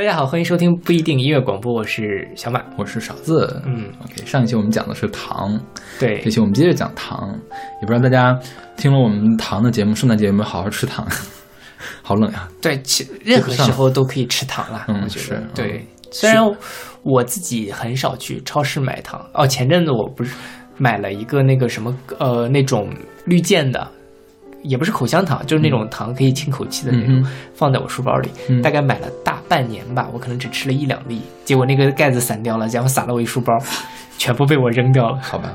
大家好，欢迎收听不一定音乐广播，我是小马，我是勺子。嗯，OK，上一期我们讲的是糖，对，这期我们接着讲糖。也不知道大家听了我们糖的节目，圣诞节有没有好好吃糖？好冷呀！对，其任何时候都可以吃糖啦。嗯，我觉得是对。虽然我自己很少去超市买糖，哦，前阵子我不是买了一个那个什么呃那种绿箭的。也不是口香糖，就是那种糖可以清口气的那种，放在我书包里，大概买了大半年吧，我可能只吃了一两粒，结果那个盖子散掉了，然后撒了我一书包，全部被我扔掉了。好吧，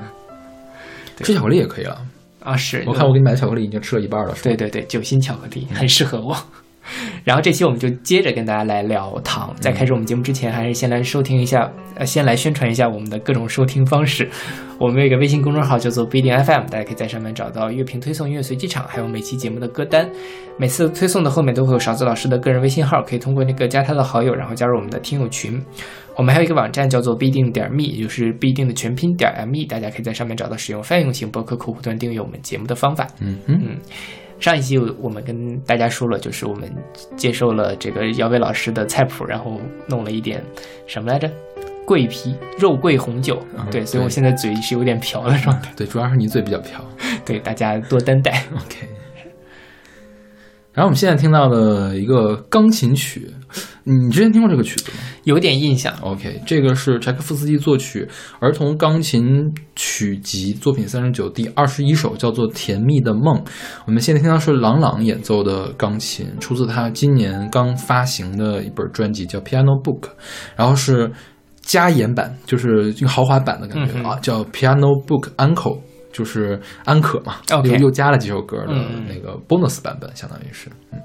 吃巧克力也可以了啊！是我看我给你买的巧克力已经吃了一半了，对对对，酒心巧克力很适合我。然后这期我们就接着跟大家来聊糖。在开始我们节目之前，还是先来收听一下，呃，先来宣传一下我们的各种收听方式。我们有一个微信公众号叫做不一定 FM，大家可以在上面找到乐评推送、音乐随机场，还有每期节目的歌单。每次推送的后面都会有勺子老师的个人微信号，可以通过那个加他的好友，然后加入我们的听友群。我们还有一个网站叫做必定点 me，也就是必定的全拼点 me，大家可以在上面找到使用泛用型博客客户端订阅我们节目的方法。嗯嗯。上一期我们跟大家说了，就是我们接受了这个姚伟老师的菜谱，然后弄了一点什么来着？桂皮肉桂红酒。对，所以我现在嘴是有点瓢的状态。对，主要是你嘴比较瓢。对，大家多担待。OK。然后我们现在听到的一个钢琴曲，你之前听过这个曲子吗？有点印象。OK，这个是柴可夫斯基作曲儿童钢琴曲集作品三十九第二十一首，叫做《甜蜜的梦》。我们现在听到是郎朗演奏的钢琴，出自他今年刚发行的一本专辑，叫《Piano Book》，然后是加演版，就是一个豪华版的感觉啊，叫《Piano Book Uncle》。就是安可嘛，又又加了几首歌的那个 bonus 版本，相当于是，嗯，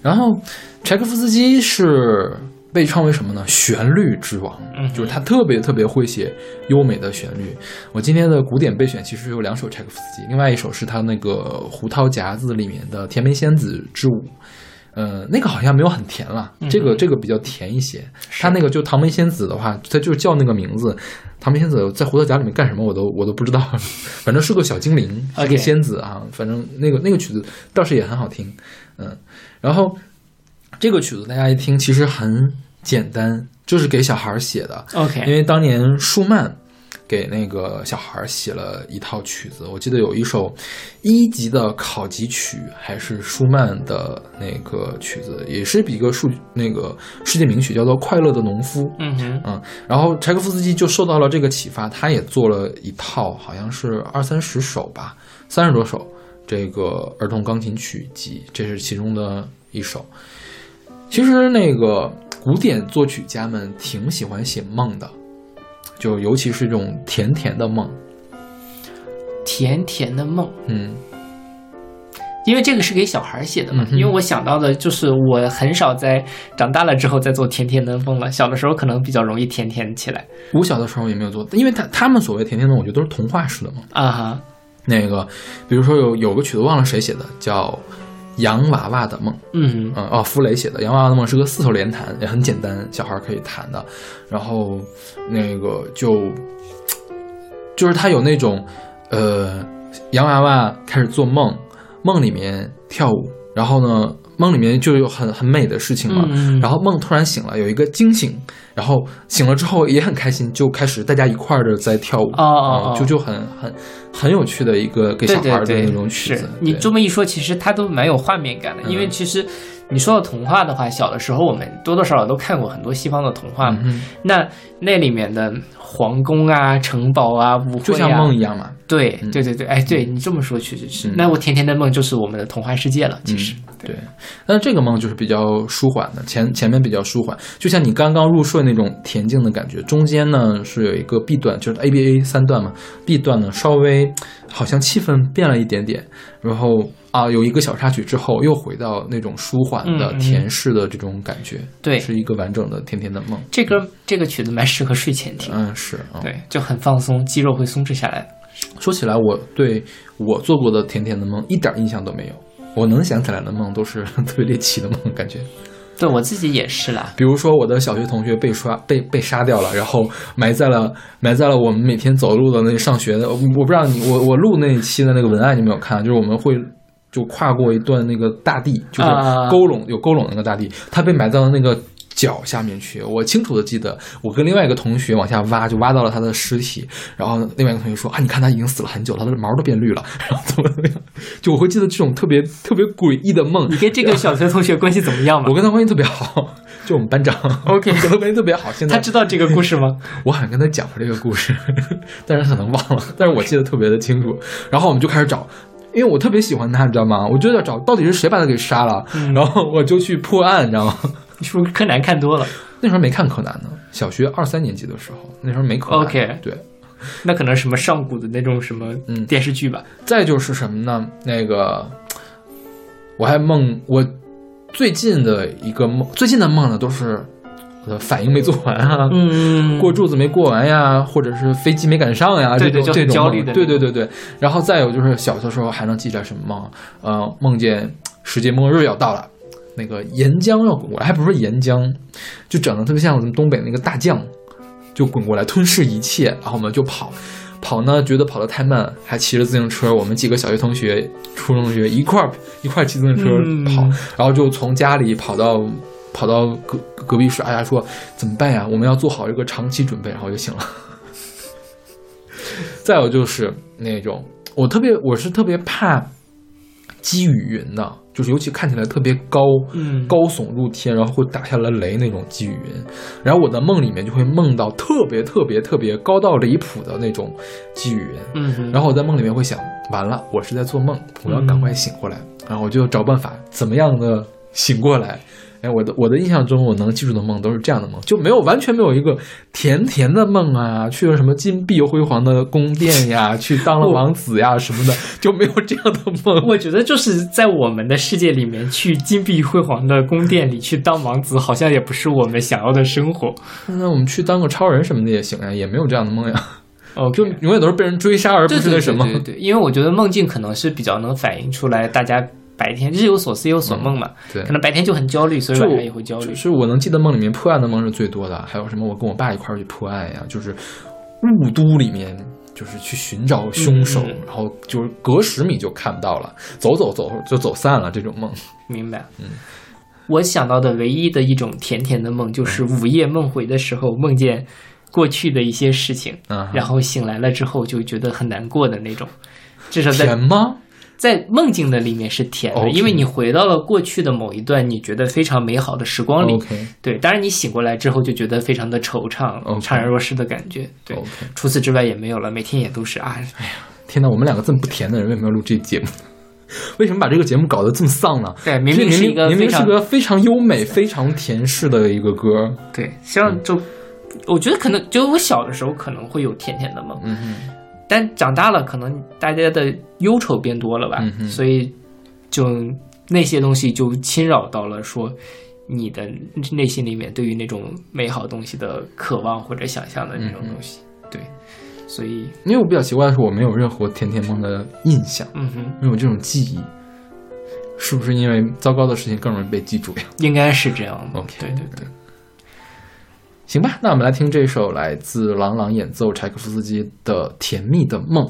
然后柴可夫斯基是被称为什么呢？旋律之王，就是他特别特别会写优美的旋律。我今天的古典备选其实有两首柴可夫斯基，另外一首是他那个《胡桃夹子》里面的《甜梅仙子之舞》。呃，那个好像没有很甜了，这个这个比较甜一些。他那个就唐门仙子的话，他就是叫那个名字。唐门仙子在胡桃夹里面干什么，我都我都不知道。反正是个小精灵，是个仙子啊。反正那个那个曲子倒是也很好听，嗯。然后这个曲子大家一听，其实很简单，就是给小孩写的。OK，因为当年舒曼。给那个小孩写了一套曲子，我记得有一首一级的考级曲，还是舒曼的那个曲子，也是一个数那个世界名曲，叫做《快乐的农夫》。嗯哼，嗯，然后柴可夫斯基就受到了这个启发，他也做了一套，好像是二三十首吧，三十多首这个儿童钢琴曲集，这是其中的一首。其实那个古典作曲家们挺喜欢写梦的。就尤其是这种甜甜的梦，甜甜的梦，嗯，因为这个是给小孩写的嘛。因为我想到的就是我很少在长大了之后再做甜甜的梦了，小的时候可能比较容易甜甜起来。我小的时候也没有做，因为他他们所谓甜甜的，我觉得都是童话式的梦啊哈。那个，比如说有有个曲子忘了谁写的，叫。洋娃娃的梦，嗯嗯哦，傅雷写的《洋娃娃的梦》是个四手联弹，也很简单，小孩可以弹的。然后那个就就是他有那种，呃，洋娃娃开始做梦，梦里面跳舞，然后呢。梦里面就有很很美的事情嘛，然后梦突然醒了，有一个惊醒，然后醒了之后也很开心，就开始大家一块儿的在跳舞，哦就就很很很有趣的一个给小孩的那种曲子。你这么一说，其实它都蛮有画面感的，因为其实你说到童话的话，小的时候我们多多少少都看过很多西方的童话，那那里面的。皇宫啊，城堡啊，舞会啊，就像梦一样嘛。对，对，对，对，哎，对你这么说确实是。那我甜甜的梦就是我们的童话世界了，其实。对，但这个梦就是比较舒缓的，前前面比较舒缓，就像你刚刚入睡那种恬静的感觉。中间呢是有一个 B 段，就是 A B A 三段嘛。B 段呢稍微好像气氛变了一点点，然后。啊，有一个小插曲之后，又回到那种舒缓的甜适的这种感觉，对，是一个完整的甜甜的梦。这歌这个曲子蛮适合睡前听，嗯，是，对，就很放松，肌肉会松弛下来。说起来，我对我做过的甜甜的梦一点印象都没有，我能想起来的梦都是 特别猎奇的梦，感觉。对我自己也是啦，比如说我的小学同学被刷被被杀掉了，然后埋在了埋在了我们每天走路的那上学的，我不知道你我我录那一期的那个文案你没有看，就是我们会。就跨过一段那个大地，就是沟垄有沟垄那个大地，他被埋到了那个脚下面去。我清楚的记得，我跟另外一个同学往下挖，就挖到了他的尸体。然后另外一个同学说：“啊，你看他已经死了很久，他的毛都变绿了。”然后怎么怎么样？就我会记得这种特别特别诡异的梦。你跟这个小学同学关系怎么样嘛？我跟他关系特别好，就我们班长。OK 跟他关系特别好。现在他知道这个故事吗？我好像跟他讲过这个故事，但是可能忘了，但是我记得特别的清楚。然后我们就开始找，因为我特别喜欢他，你知道吗？我就要找到底是谁把他给杀了，嗯然后我就去破案，你知道吗？你 是不是柯南看多了？那时候没看柯南呢，小学二三年级的时候，那时候没柯南。OK 对。那可能什么上古的那种什么嗯电视剧吧。再就是什么呢？那个，我还梦我最近的一个梦，最近的梦呢都是反应没做完啊，嗯过柱子没过完呀，或者是飞机没赶上呀，这种这种焦虑的对对对对。然后再有就是小的时候还能记着什么梦？呃，梦见世界末日要到了，那个岩浆要滚过来，还不是岩浆，就整的特别像我们东北那个大酱，就滚过来吞噬一切，然后我们就跑。跑呢，觉得跑得太慢，还骑着自行车。我们几个小学同学、初中同学一块儿一块儿骑自行车嗯跑，然后就从家里跑到跑到隔隔壁室，哎呀说怎么办呀？我们要做好一个长期准备，然后就醒了。再有就是那种，我特别我是特别怕积雨云的，就是尤其看起来特别高，嗯高耸入天，然后会打下来雷那种积雨云。然后我的梦里面就会梦到特别特别特别高到离谱的那种积雨云。嗯哼，然后我在梦里面会想，完了，我是在做梦，我要赶快醒过来。然后我就找办法，怎么样的醒过来。哎，我的我的印象中，我能记住的梦都是这样的梦，就没有完全没有一个甜甜的梦啊，去了什么金碧辉煌的宫殿呀，去当了王子呀什么的，就没有这样的梦。我觉得就是在我们的世界里面，去金碧辉煌的宫殿里去当王子，好像也不是我们想要的生活。那我们去当个超人什么的也行呀，也没有这样的梦呀，哦，就永远都是被人追杀，而不对对对是那什么。对对对，因为我觉得梦境可能是比较能反映出来大家白天日有所思夜有所梦嘛，对可能白天就很焦虑，所以晚上也会焦虑就。是我能记得梦里面破案的梦是最多的，还有什么我跟我爸一块儿去破案呀，就是雾都里面就是去寻找凶手，嗯然后就是隔十米就看不到了，走走走就走散了这种梦。明白。嗯，我想到的唯一的一种甜甜的梦，就是午夜梦回的时候梦见过去的一些事情，嗯，然后醒来了之后就觉得很难过的那种。至少在甜吗？在梦境的里面是甜的因为你回到了过去的某一段你觉得非常美好的时光里。对，当然你醒过来之后就觉得非常的惆怅、怅然若失的感觉。对除此之外也没有了，每天也都是啊，哎呀天哪，我们两个这么不甜的人，为什么要录这节目？为什么把这个节目搞得这么丧呢？对，明明是一个明明是非常个非常优美、非常甜式的一个歌。对，希望就我觉得可能就我小的时候可能会有甜甜的梦，嗯哼，但长大了可能大家的忧愁变多了吧，所以就那些东西就侵扰到了说你的内心里面对于那种美好东西的渴望或者想象的那种东西。对，所以因为我比较奇怪的是，我没有任何甜甜梦的印象，嗯哼，没有这种记忆，是不是因为糟糕的事情更容易被记住呀？应该是这样的。OK 对对对。行吧，那我们来听这首来自郎朗演奏柴可夫斯基的《甜蜜的梦》。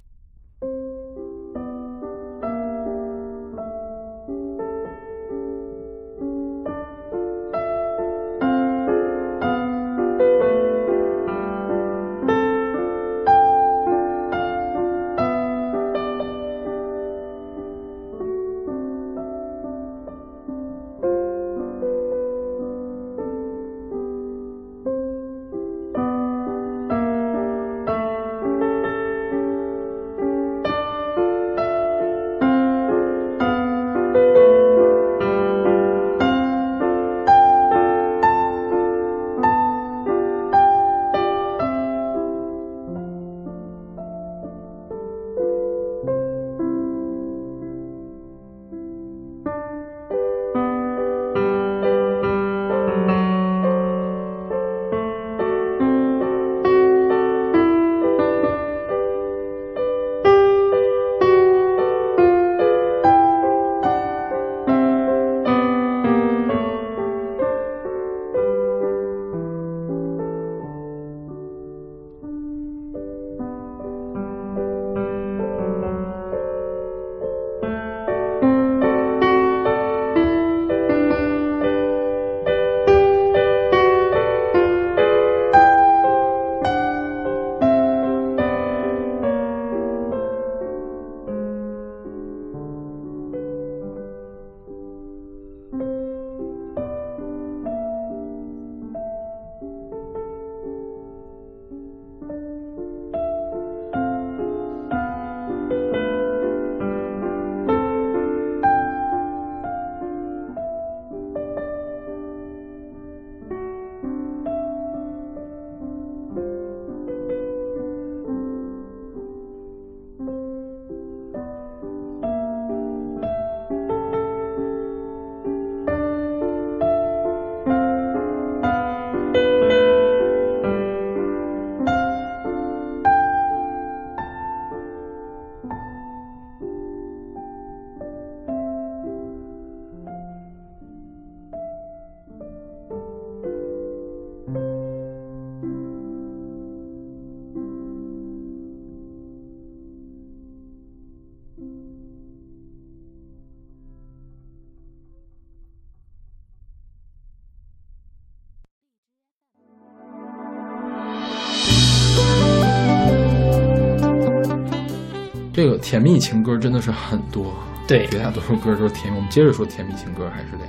个甜蜜情歌真的是很多，对绝大多数歌都是甜蜜。我们接着说甜蜜情歌，还是得。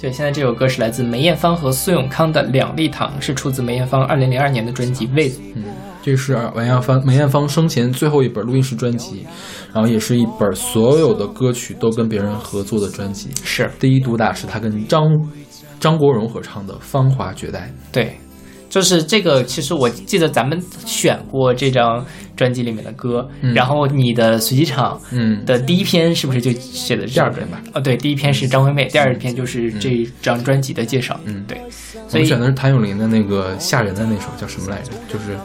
对，现在这首歌是来自梅艳芳和苏永康的《两粒糖》，是出自梅艳芳二零零二年的专辑《为》。嗯，这是梅艳芳梅艳芳生前最后一本录音室专辑，然后也是一本所有的歌曲都跟别人合作的专辑。是第一主打是她跟张张国荣合唱的《芳华绝代》。对，就是这个。其实我记得咱们选过这张专辑里面的歌，嗯然后你的随机场嗯，的第一篇是不是就写的第二篇吧？哦，对，第一篇是张惠妹，第二篇就是这张专辑的介绍。嗯对，我所以们选的是谭咏麟的那个吓人的那首叫什么来着？就是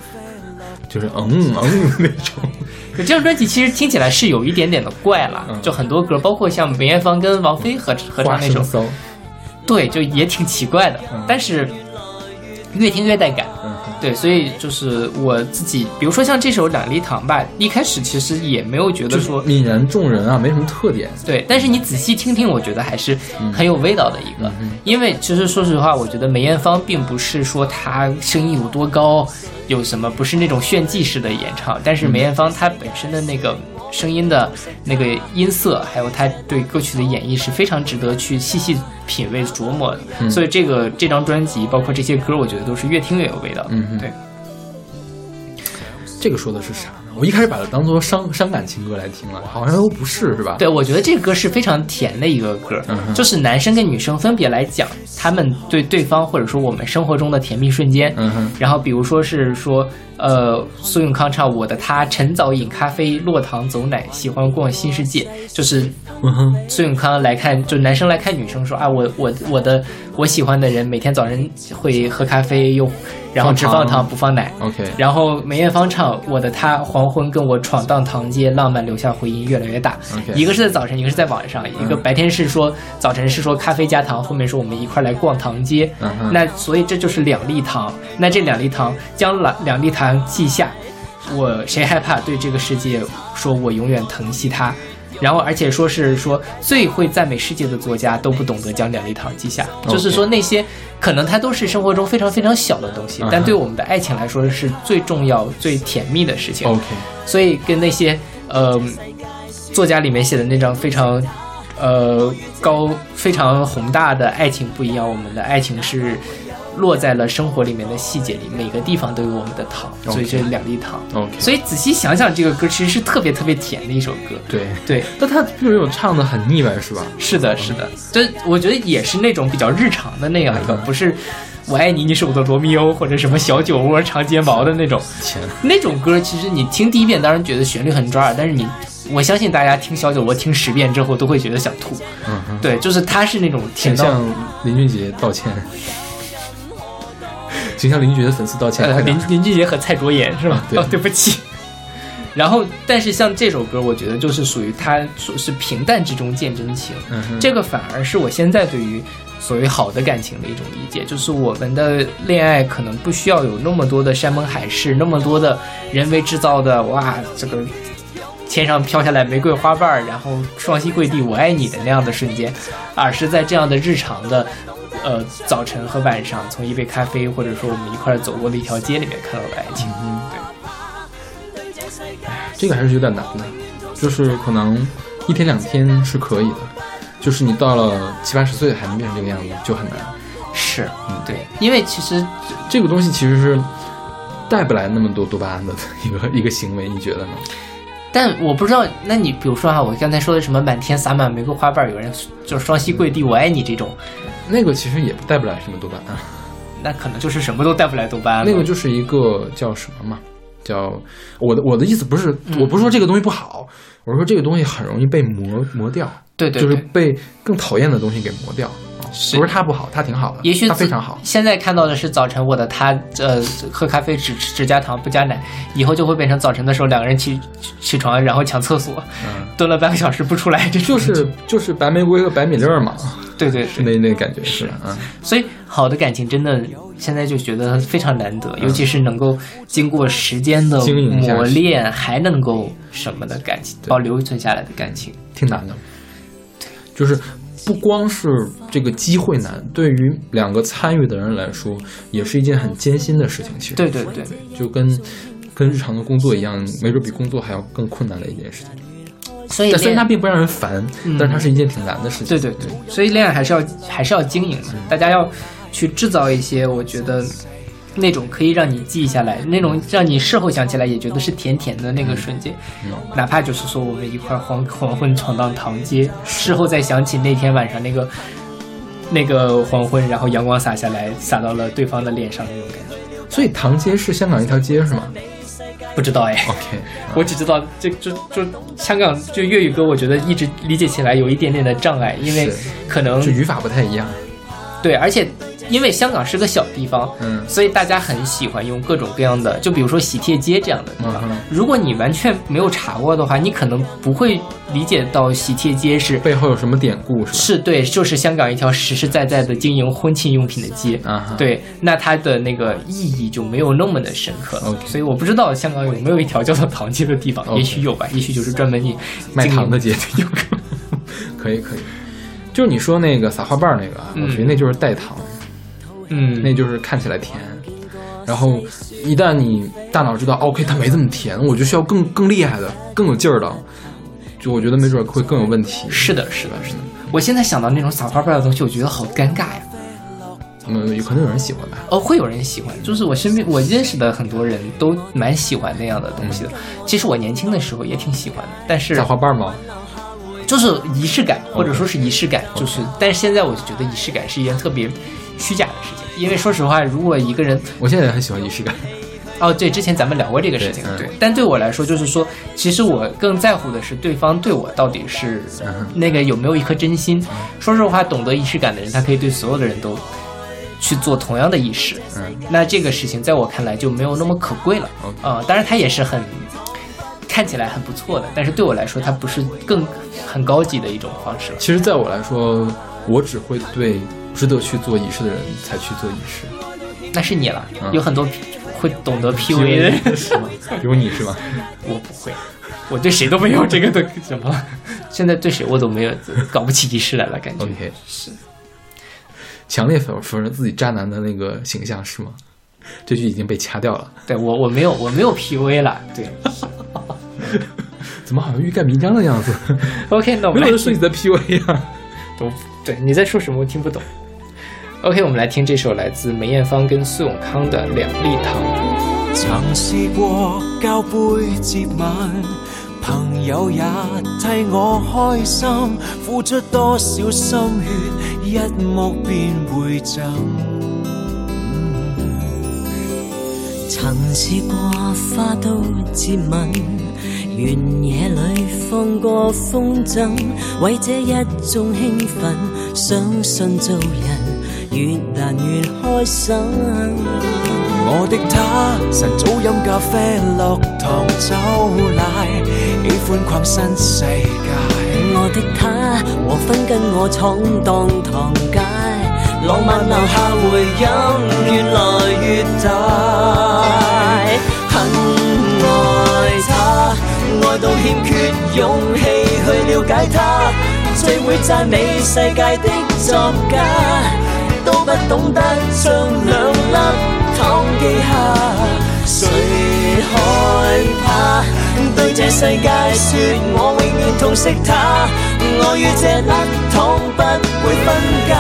就是嗯嗯那种。这张专辑其实听起来是有一点点的怪了，嗯就很多歌，包括像梅艳芳跟王菲合合唱那首。对，就也挺奇怪的，嗯但是越听越带感。嗯对，所以就是我自己，比如说像这首《两粒糖》吧，一开始其实也没有觉得就是说泯然众人啊，没什么特点。对，但是你仔细听听，我觉得还是很有味道的一个。嗯因为其实说实话，我觉得梅艳芳并不是说她声音有多高，有什么不是那种炫技式的演唱，但是梅艳芳她本身的那个声音的那个音色，还有他对歌曲的演绎是非常值得去细细品味琢磨的。嗯所以这个这张专辑，包括这些歌，我觉得都是越听越有味道。嗯对。这个说的是啥呢？我一开始把它当做伤伤感情歌来听了，好像都不是，是吧？对，我觉得这个歌是非常甜的一个歌，嗯就是男生跟女生分别来讲他们对对方或者说我们生活中的甜蜜瞬间。嗯，然后比如说是说，呃，苏永康唱我的他，晨早饮咖啡，落堂走奶，喜欢逛新世界，就是苏永康来看，就男生来看女生说啊，我我我的我喜欢的人每天早晨会喝咖啡，又然后只放放糖糖不放奶。OK，然后梅艳芳唱我的他，黄昏跟我闯荡唐街，浪漫留下回音越来越大。OK 一个是在早晨，一个是在晚上。一个白天是说早晨是说咖啡加糖，后面说我们一块来逛唐街。嗯哼，那所以这就是两粒糖。那这两粒糖将两两粒糖记下，我谁害怕对这个世界说我永远疼惜它。然后，而且说是说最会赞美世界的作家都不懂得将两粒糖记下，就是说那些可能它都是生活中非常非常小的东西但对我们的爱情来说是最重要、最甜蜜的事情。OK，所以跟那些呃作家里面写的那张非常呃高、非常宏大的爱情不一样，我们的爱情是落在了生活里面的细节里，每个地方都有我们的糖所以这两粒糖。OK，所以仔细想想，这个歌其实是特别特别甜的一首歌。对，对，但它并没有唱的很腻歪，是吧？是的，是的，这我觉得也是那种比较日常的那样一个，嗯不是我爱你，你是我的罗密欧，或者什么小酒窝、长睫毛的那种。天，那种歌，其实你听第一遍当然觉得旋律很抓耳，但是你，我相信大家听小酒窝听十遍之后都会觉得想吐。嗯哼，对，就是它是那种甜到请向林俊杰道歉，请向林俊杰的粉丝道歉，呃林林俊杰和蔡卓妍是吧啊？对哦，对不起。然后，但是像这首歌，我觉得就是属于它说是平淡之中见真情，嗯，这个反而是我现在对于所谓好的感情的一种理解，就是我们的恋爱可能不需要有那么多的山盟海誓，那么多的人为制造的哇，这个天上飘下来玫瑰花瓣，然后双膝跪地我爱你的那样的瞬间，而是在这样的日常的。呃，早晨和晚上，从一杯咖啡，或者说我们一块儿走过的一条街里面看到的爱情，嗯对。这个还是有点难的，就是可能一天两天是可以的，就是你到了七八十岁还能变成这个样子就很难。是，嗯。对，因为其实这个东西其实是带不来那么多多巴胺的一个 一个行为，你觉得呢？但我不知道，那你比如说哈，我刚才说的什么满天洒满玫瑰花瓣，有人就是双膝跪地我爱你这种，那个其实也带不来什么多巴胺，那可能就是什么都带不来多巴胺。那个就是一个叫什么嘛？叫我的我的意思不是，嗯我不是说这个东西不好，我是说这个东西很容易被磨磨掉，就是对就是，被更讨厌的东西给磨掉。不是他不好，他挺好的，也许他非常好。现在看到的是早晨我的他，呃，喝咖啡只只加糖不加奶，以后就会变成早晨的时候两个人起起床，然后抢厕所，嗯，蹲了半个小时不出来，这种。就是就是白玫瑰和白米粒儿嘛，对对那那感觉是，嗯，所以好的感情真的现在就觉得非常难得，尤其是能够经过时间的磨练，还能够什么的感情，保留存下来的感情。挺难的。就是不光是这个机会难，对于两个参与的人来说，也是一件很艰辛的事情。其实，对对对，就跟跟日常的工作一样，没准比工作还要更困难的一件事情。所以但虽然它并不让人烦，嗯但是它是一件挺难的事情。对对对，所以恋爱还是要还是要经营的，大家要去制造一些，我觉得那种可以让你记下来，那种让你事后想起来也觉得是甜甜的那个瞬间，嗯哪怕就是说我们一块儿黄黄昏闯荡唐街，事后再想起那天晚上那个那个黄昏，然后阳光洒下来，洒到了对方的脸上那种感觉，所以唐街是香港一条街是吗不知道哎。？OK，我只知道这就就香港就粤语歌，我觉得一直理解起来有一点点的障碍，因为可能就语法不太一样。对，而且因为香港是个小地方，嗯所以大家很喜欢用各种各样的，就比如说喜帖街这样的地方。嗯如果你完全没有查过的话，你可能不会理解到喜帖街是背后有什么典故是吧？是对，就是香港一条实实在在的经营婚庆用品的街。啊哈，对，那它的那个意义就没有那么的深刻。OK 所以我不知道香港有没有一条叫做唐街的地方也许有吧，也许就是专门你卖糖的街，有可能。可以可以，就是你说那个撒花瓣儿那个啊，嗯我觉得那就是代糖，嗯，那就是看起来甜。然后一旦你大脑知道，OK，它没这么甜，我就需要更更厉害的、更有劲儿的，就我觉得没准会更有问题。是的，是的，是的。我现在想到那种撒花瓣的东西，我觉得好尴尬呀。嗯，有可能有人喜欢吧。哦，会有人喜欢，就是我身边我认识的很多人都蛮喜欢那样的东西的。其实我年轻的时候也挺喜欢的，但是撒花瓣吗？就是仪式感，或者说是仪式感，就是。但是现在我就觉得仪式感是一件特别虚假的事情，因为说实话，如果一个人 我现在也很喜欢仪式感。哦，对，之前咱们聊过这个事情，对。但对我来说，就是说，其实我更在乎的是对方对我到底是那个有没有一颗真心。说实话，懂得仪式感的人，他可以对所有的人都去做同样的仪式。嗯，那这个事情在我看来就没有那么可贵了。啊、当然它也是很看起来很不错的，但是对我来说，它不是更很高级的一种方式了。其实在我来说，我只会对值得去做仪式的人才去做仪式。那是你了，嗯有很多会懂得 PUA 的人，是吗？有你是吗？我不会，我对谁都没有这个的什么，现在对谁我都没有搞不起仪式来了，感觉。OK，是强烈否否认自己渣男的那个形象是吗？这句已经被掐掉了。对我我没有我没有 PUA 了，对。怎么好像欲盖弥彰的样子？OK，那我们来听没有人说你的 PUA 啊。都对你在说什么，我听不懂。OK，我们来听这首来自梅艳芳跟苏永康的《两粒糖》。曾试过交杯接吻，朋友也替我开心，付出多少心血，一幕便回赠。曾试过花都接吻，原野里放过风筝，为这一种兴奋，相信做人越難越開心。我的他，晨早飲咖啡，落糖走奶，喜歡逛新世界。我的他和分跟我闖蕩堂街，浪漫留下回音越來越大。很愛他，愛到欠缺勇氣去了解他，最會讚美世界的作家，都不懂得將兩粒糖記下。誰害怕對這世界說我永遠痛惜他？我與這粒糖不會分家，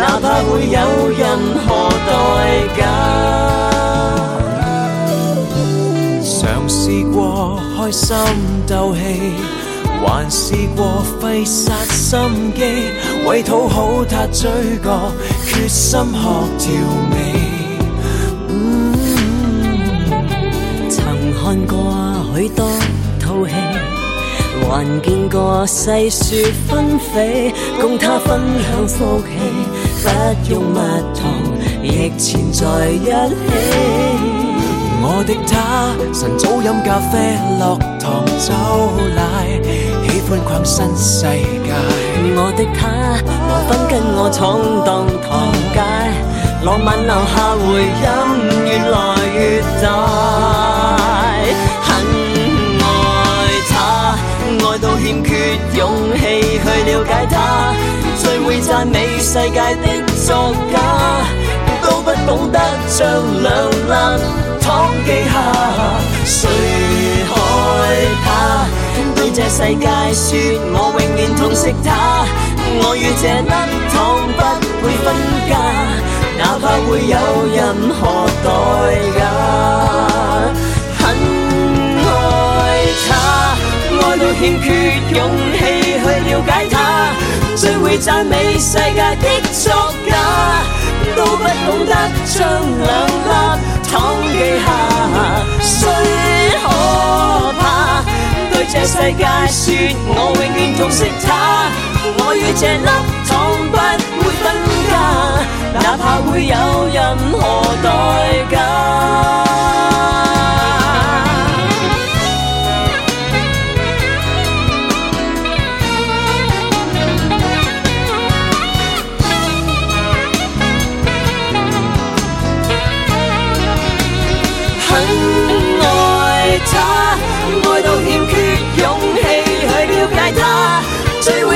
哪怕會有任何代價。嘗試過開心鬥氣，還試過費煞心機，為討好他追過，决心学调味。曾看过许多套戏，还见过细雪纷飞，共他分享福气，不用蜜糖，亦缠在一起。我的他，晨早飲咖啡，落糖走奶，喜歡逛新世界。我的他和分跟我闖蕩堂街，浪漫留下回音越來越大。很愛他，愛到欠缺勇氣去了解他，最會讚美世界的作家，懂得將兩粒糖記下，谁害怕？对这世界说我永远痛惜他，我与这粒糖不会分家，哪怕会有任何代价。很爱他，爱到欠缺勇气去了解他，最會讚美世界的作家，都不懂得將兩粒糖記下，誰可怕？對這世界說我永遠痛惜它，我與這粒糖不會分家，哪怕會有任何代價。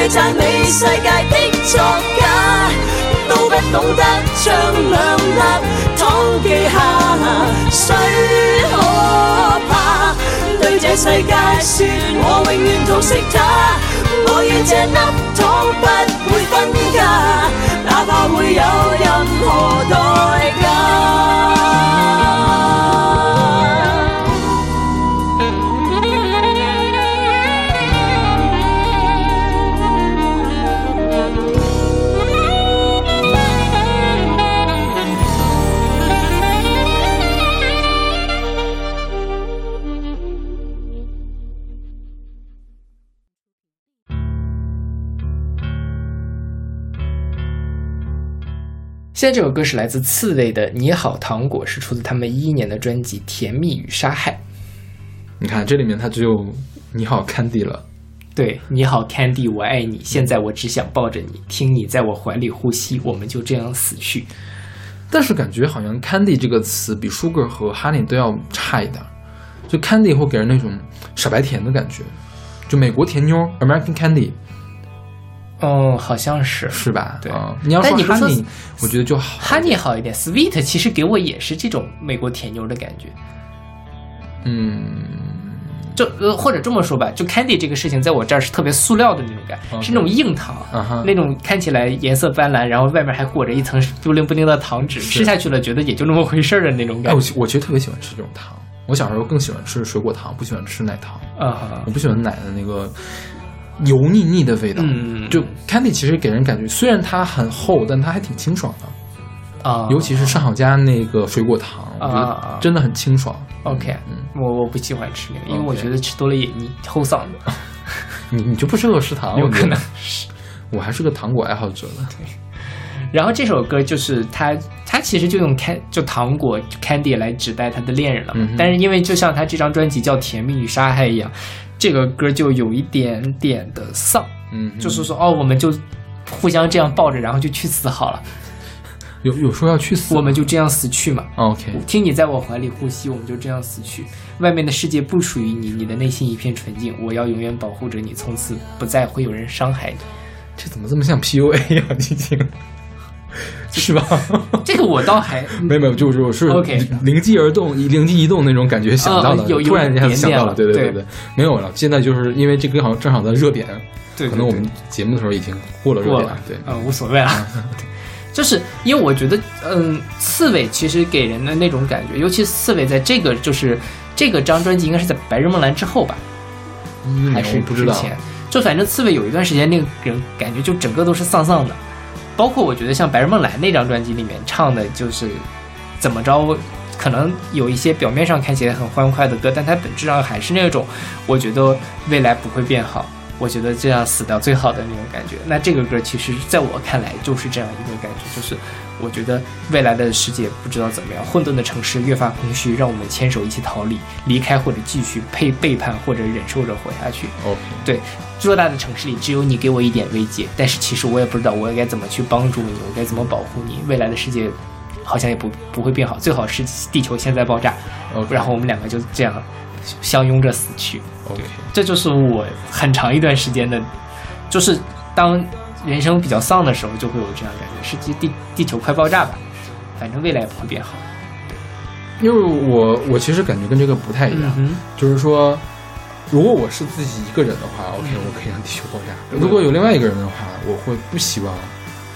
赞美世界的作家，都不懂得將兩粒糖記下，谁可怕？對這世界说我永遠痛惜他，我與這粒糖不會分家，哪怕會有任何代價。现在这首歌是来自刺猬的《你好糖果》，是出自他们一一年的专辑《甜蜜与杀害》。你看这里面它只有你好 Candy 了，对，你好，Candy，我爱你。现在我只想抱着你，听你在我怀里呼吸，我们就这样死去。但是感觉好像 Candy 这个词比 Sugar 和 Honey 都要差一点儿，就 Candy 会给人那种傻白甜的感觉，就美国甜妞 American Candy 哦，好像是是吧？对啊你要说但你 Honey，我觉得就好。Honey 好一点，Sweet 其实给我也是这种美国甜妞的感觉。嗯，就呃，或者这么说吧，就 Candy 这个事情，在我这儿是特别塑料的那种感是那种硬糖那种看起来颜色斑斓，然后外面还裹着一层布灵布灵的糖纸，吃下去了觉得也就那么回事儿的那种感觉。我其实特别喜欢吃这种糖。我小时候更喜欢吃水果糖，不喜欢吃奶糖。啊哈我不喜欢奶的那个油腻腻的味道。嗯就 Candy 其实给人感觉，虽然它很厚，但它还挺清爽的。啊，尤其是上好佳那个水果糖，我觉啊啊得真的很清爽。OK，嗯，我我不喜欢吃那个，因为我觉得吃多了也腻，齁嗓子。你你就不适合吃糖，有我可能是我还是个糖果爱好者的。然后这首歌就是他，他其实就用 can 就糖果 candy 来指代他的恋人了嘛。嗯但是因为就像他这张专辑叫《甜蜜与杀害》一样，这个歌就有一点点的丧，嗯，就是说哦，我们就互相这样抱着，然后就去死好了，有有说要去死，我们就这样死去嘛。OK，听你在我怀里呼吸，我们就这样死去。外面的世界不属于你，你的内心一片纯净，我要永远保护着你，从此不再会有人伤害你。这怎么这么像 PUA 呀？你听，是吧？这个我倒还 没有没有，就是我是 OK 灵机而动、灵机一动那种感觉想到的，哦有有突然一下子想到了，一点点了对对对，没有了。现在就是因为这个好像正好在热点，对，可能我们节目的时候已经过了热点了，对。呃，无所谓了。就是因为我觉得，嗯，刺猬其实给人的那种感觉，尤其刺猬在这个就是这个张专辑应该是在《白日梦蓝》之后吧，嗯还是不知道，之前？就反正刺猬有一段时间那个人感觉就整个都是丧丧的，包括我觉得像《白日梦蓝》那张专辑里面唱的就是怎么着，可能有一些表面上看起来很欢快的歌，但它本质上还是那种我觉得未来不会变好，我觉得这样死掉最好的那种感觉。那这个歌其实在我看来就是这样一个感觉，就是我觉得未来的世界不知道怎么样，混沌的城市越发空虚，让我们牵手一起逃离，离开或者继续背背叛或者忍受着活下去。OK，对，偌大的城市里，只有你给我一点慰藉，但是其实我也不知道我该怎么去帮助你，我该怎么保护你。未来的世界好像也不不会变好，最好是地球现在爆炸然后我们两个就这样相拥着死去。OK，这就是我很长一段时间的，就是当人生比较丧的时候，就会有这样的感觉，是地地地球快爆炸吧。反正未来不会变好。因为我我其实感觉跟这个不太一样，嗯，就是说，如果我是自己一个人的话，OK，我可以让地球爆炸。如果有另外一个人的话，我会不希望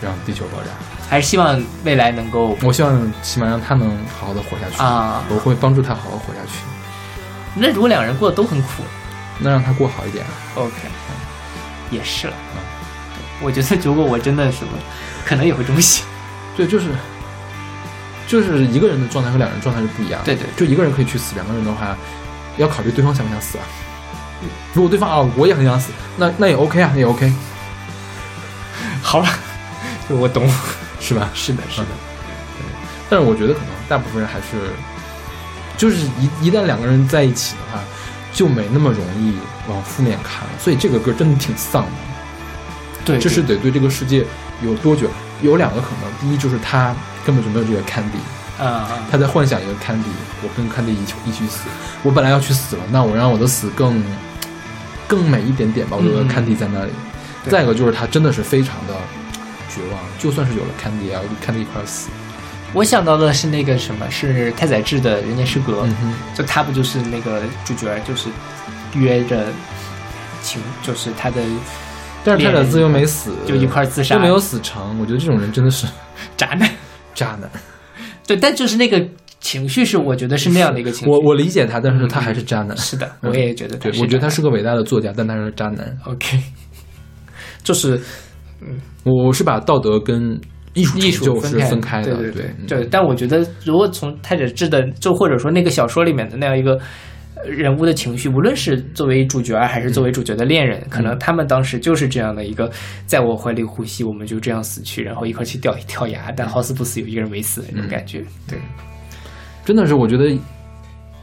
让地球爆炸。还是希望未来能够我希望起码让他能好好的活下去，啊。我会帮助他好好活下去，那如果两个人过得都很苦那让他过好一点。，OK，也是了。我觉得如果我真的什么，可能也会这么想。对，就是就是一个人的状态和两个人状态是不一样的。对对就一个人可以去死，两个人的话要考虑对方想不想死啊。如果对方啊我也很想死，那那也 OK 啊，那也 OK 好了，就我懂。是吧？是的，是的。但是我觉得可能大部分人还是，就是一一旦两个人在一起的话，就没那么容易往负面看了。所以这个歌真的挺丧的，对，这是得对这个世界有多久？有两个可能，第一就是他根本就没有这个 Candy，啊、他在幻想一个 Candy，我跟 Candy 一起一起死。我本来要去死了，那我让我的死更更美一点点吧。我有个嗯 Candy 在那里。对再一个就是他真的是非常的绝望，就算是有了 Candy，也要跟 Candy 一块儿死。我想到的是那个什么，是太宰治的《人间失格》嗯哼，就他不就是那个主角，就是约着情，就是他的但是太宰治又没死，就一块自杀又没有死成。我觉得这种人真的是 渣男。渣男。对，但就是那个情绪是，我觉得是那样的一个情绪。我我理解他，但是他还是渣男。是的，嗯我也觉得对，是我觉得他是个伟大的作家，但他是渣男。OK，就是我我是把道德跟艺术艺术就是术分分开的，对对对对。但我觉得，如果从太宰治的，就或者说那个小说里面的那样一个呃人物的情绪，无论是作为主角还是作为主角的恋人，可能他们当时就是这样的一个，在我怀里呼吸，我们就这样死去，然后一块去掉跳崖，但好死不死有一个人没死那种感觉。对，真的是我觉得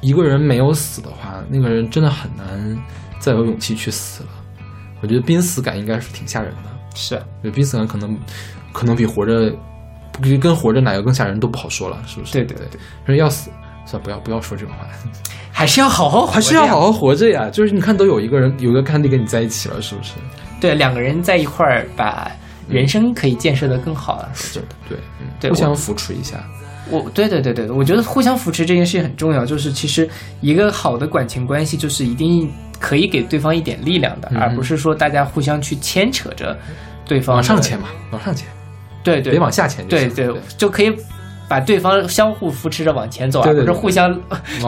一个人没有死的话，那个人真的很难再有勇气去死了。我觉得濒死感应该是挺吓人的，是啊对，濒死感可能可能比活着跟跟活着哪个更吓人都不好说了，是不是？对对对，人要死。算不要不要说这种话，还是要好好活，还是要好好活着呀。就是你看，都有一个人有一个 Candy 跟你在一起了，是不是？对两个人在一块儿，把人生可以建设的更好了。是的，对，嗯，对互相扶持一下。我对对对对，我觉得互相扶持这件事情很重要。就是其实一个好的感情关系，就是一定可以给对方一点力量的，嗯而不是说大家互相去牵扯着对方往上牵，嘛，往上牵，对对，别往下牵。对对，就可以把对方相互扶持着往前走，对对对而不是互相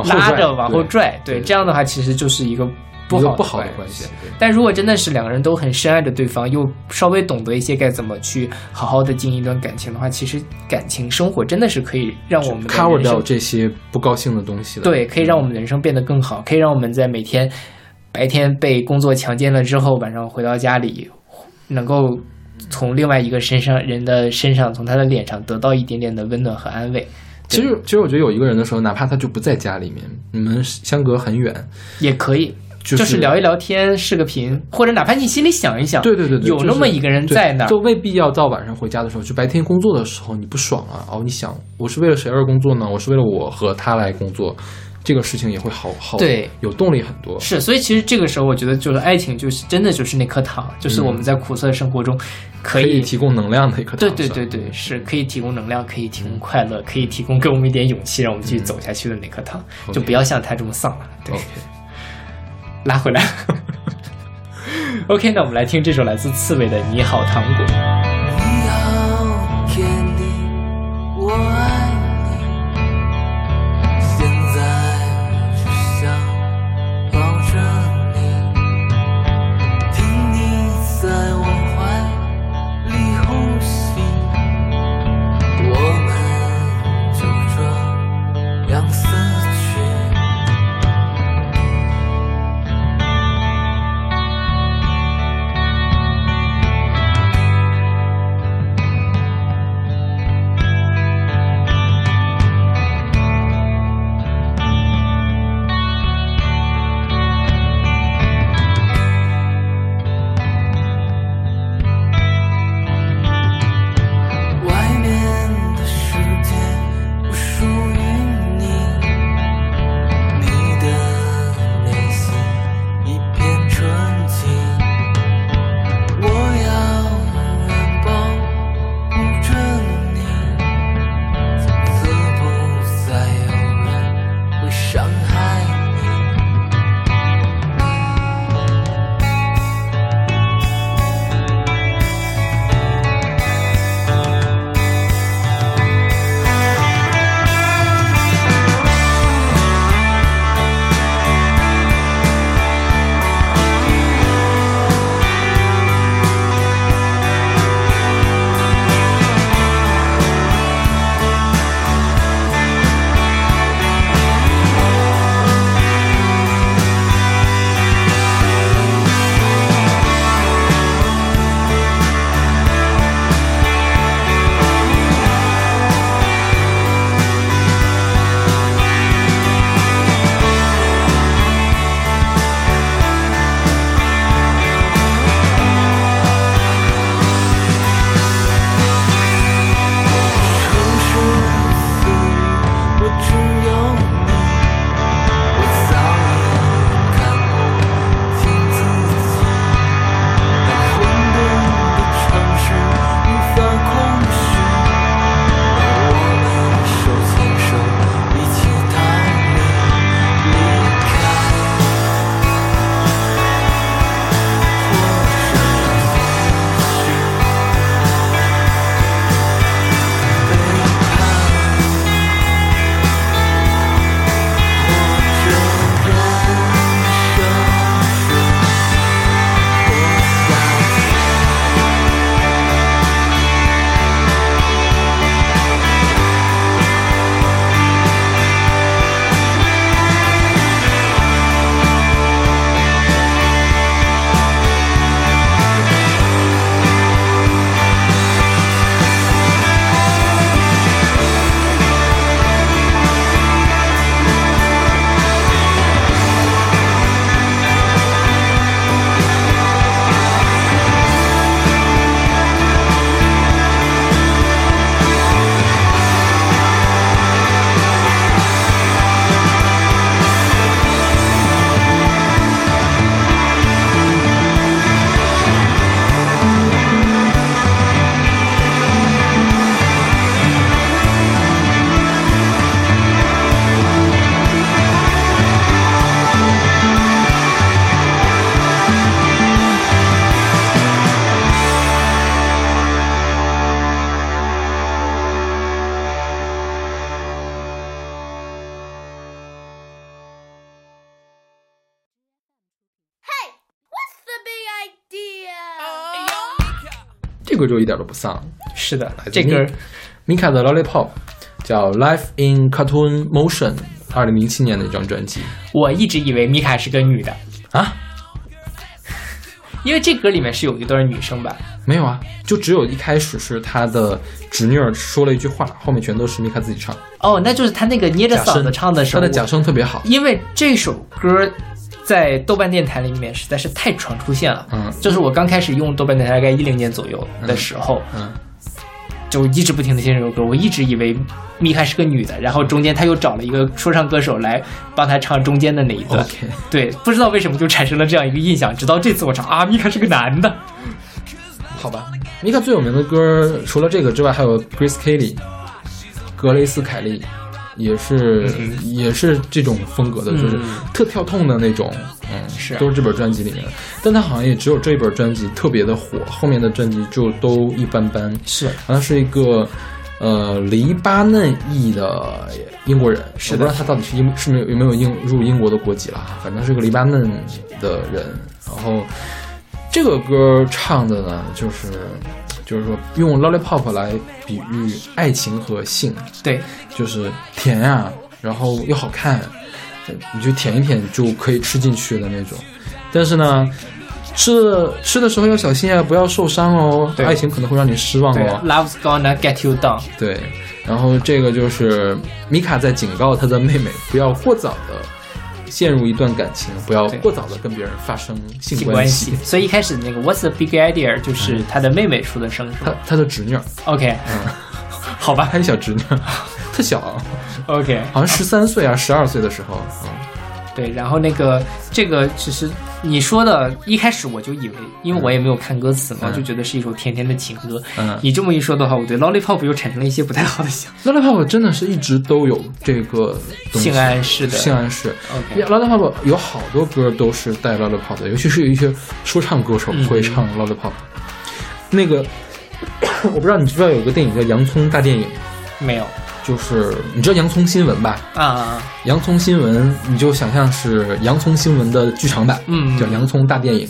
拉着往后拽。对对，这样的话其实就是一个不好不好的关关系。但如果真的是两个人都很深爱着对方，又稍微懂得一些该怎么去好好的经营一段感情的话，其实感情生活真的是可以让我们的 cover 掉这些不高兴的东西的。对，可以让我们人生变得更好，可以让我们在每天白天被工作强奸了之后，晚上回到家里，能够从另外一个身上人的身上，从他的脸上得到一点点的温暖和安慰，其实其实我觉得有一个人的时候，哪怕他就不在家里面，你们相隔很远，也可以。就就是聊一聊天，视个频，或者哪怕你心里想一想，对对对对，有那么一个人在那儿就，未必要到晚上回家的时候，就白天工作的时候你不爽啊，哦，你想我是为了谁而工作呢？我是为了我和他来工作，这个事情也会好好对有动力很多。是，所以其实这个时候，我觉得就是爱情，就是真的就是那颗糖，就是我们在苦涩的生活中可可以以提供能量的一颗糖对。对对对，是可以提供能量，可以提供快乐，可以提供给我们一点勇气，让我们继续走下去的那颗糖，就不要像他这么丧了。对拉回来。OK，那我们来听这首来自刺猬的《你好糖果》。这歌就一点都不丧。是的这歌 Mika 的 Lollipop 叫《Life in Cartoon Motion》，二零零七年的一张专辑我一直以为米卡是个女的，啊。因为这歌里面是有一段女生吧？没有啊，就只有一开始是他的侄女儿说了一句话，后面全都是米卡自己唱。哦，那就是她那个捏着嗓子唱的时候，他的假声特别好。因为这首歌在豆瓣电台里面实在是太常出现了。嗯就是我刚开始用豆瓣电台大概一零年左右的时候，嗯，就一直不停的听这首歌，我一直以为米卡是个女的，然后中间他又找了一个说唱歌手来帮他唱中间的那一段。对，不知道为什么就产生了这样一个印象，直到这次我唱啊，米卡是个男的。好吧。米卡最有名的歌除了这个之外，还有 Grace Kelly，格雷斯凯利，也是、嗯。也是这种风格的，就是嗯。特跳痛的那种，嗯，是都是这本专辑里面。的。但他好像也只有这一本专辑特别的火，后面的专辑就都一般般。是。好像是一个呃黎巴嫩裔的英国人，我不知道他到底是英是没有有没有英入英国的国籍了，反正是个黎巴嫩的人。然后这个歌唱的呢，就是就是说用 lollipop 来比喻爱情和性，对，就是甜啊、然后又好看，你就舔一舔就可以吃进去的那种。但是呢。吃的吃的时候要小心啊，不要受伤哦。爱情可能会让你失望哦。，Love's gonna get you down。对，然后这个就是米卡在警告他的妹妹，不要过早的陷入一段感情，不要过早的跟别人发生性性关关系，所以一开始那个 What's the big idea 就是他的妹妹出的声，是他吧他的侄女儿，？OK，嗯。好吧。小侄女儿，特小啊，，OK，好像十三岁啊，十二岁的时候，嗯，对，然后那个这个其实你说的，一开始我就以为，因为我也没有看歌词嘛，嗯就觉得是一首甜甜的情歌。嗯你这么一说的话，我对 Lollipop 又产生了一些不太好的想 Lollipop 真的是一直都有这个性暗示的。性暗示。OK，Lollipop 有好多歌都是带 Lollipop 的，尤其是有一些说唱歌手嗯会唱 Lollipop。那个 我不知道你知不知道有个电影叫《洋葱大电影》，没有就是你知道洋葱新闻吧？啊，洋葱新闻你就想象是洋葱新闻的剧场版，嗯叫洋葱大电影，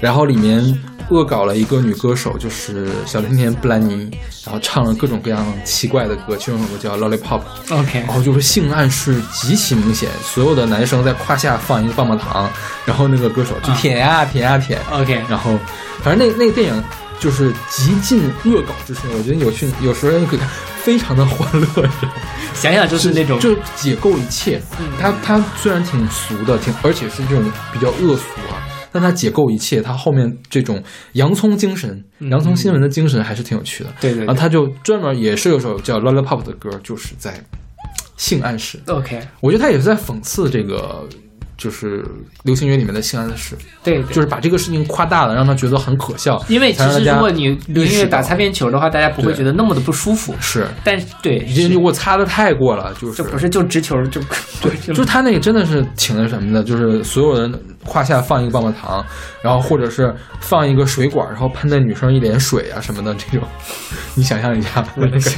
然后里面恶搞了一个女歌手，就是小甜甜布兰妮，然后唱了各种各样奇怪的歌，其中有个叫 Lollipop。OK，然后就是性暗示极其明显，所有的男生在胯下放一个棒棒糖，然后那个歌手就啊舔呀、舔呀、舔，OK，然后反正那那个电影就是极尽恶搞之深，我觉得有趣，有时候可以看，非常的欢乐，想想就是那种就解构一切。嗯他他虽然挺俗的，挺而且是这种比较恶俗啊，但他解构一切，他后面这种洋葱精神、嗯洋葱新闻的精神还是挺有趣的。对对对然后他就专门也是有首叫 Lollipop 的歌，就是在性暗示。OK，我觉得他也是在讽刺这个，就是流行乐里面的性暗示，对对，就是把这个事情夸大了，让他觉得很可笑。因为其实如果你流行乐打擦边球的话，大家不会觉得那么的不舒服。是，但是对，如果擦的太过了，就是就不是就直球就 对，就是他那个真的是挺那什么的，就是所有人胯下放一个棒棒糖，然后或者是放一个水管，然后喷在女生一脸水啊什么的这种，你想象一下那个感觉。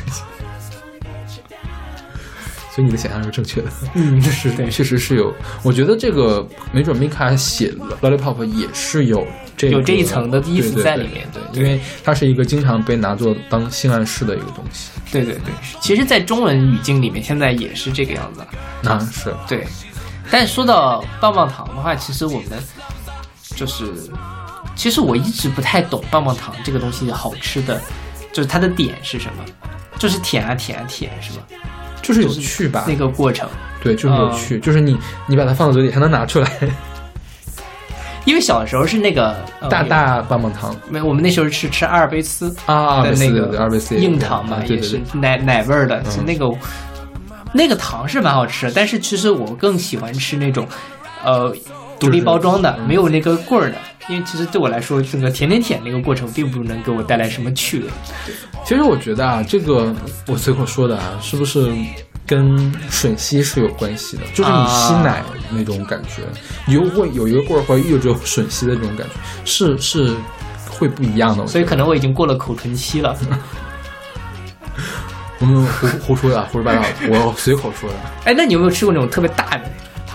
所以你的想象是正确的，嗯，这 是对确实是有。我觉得这个没准 Mika 写 Lollipop 也是有这个有这一层的意思对对对在里面对，因为它是一个经常被拿作当性暗示的一个东西。对对对，其实，在中文语境里面，现在也是这个样子。啊，是对，但说到棒棒糖的话，其实我们就是，其实我一直不太懂棒棒糖这个东西好吃的，就是它的点是什么？就是舔啊舔啊舔，是吧？就是有趣吧？那个过程，对，就是有趣，就是你你把它放到嘴里还能拿出来，因为小的时候是那个、呃大大棒棒糖没，我们那时候是吃阿尔卑斯啊，的那个二倍 C 硬糖嘛，也是奶奶味儿的，那个那个糖是蛮好吃的，但是其实我更喜欢吃那种呃独立包装的，嗯。没有那个棍儿的，因为其实对我来说，这个舔舔舔那个过程并不能给我带来什么趣味。其实我觉得啊，这个我随口说的啊，是不是跟吮吸是有关系的？就是你吸奶那种感觉，有会有一个过儿会有着吮吸的这种感觉，是是会不一样的。所以可能我已经过了口唇期了。我们胡胡说的啊，胡说八道，我随口说的。哎，那你有没有吃过那种特别大的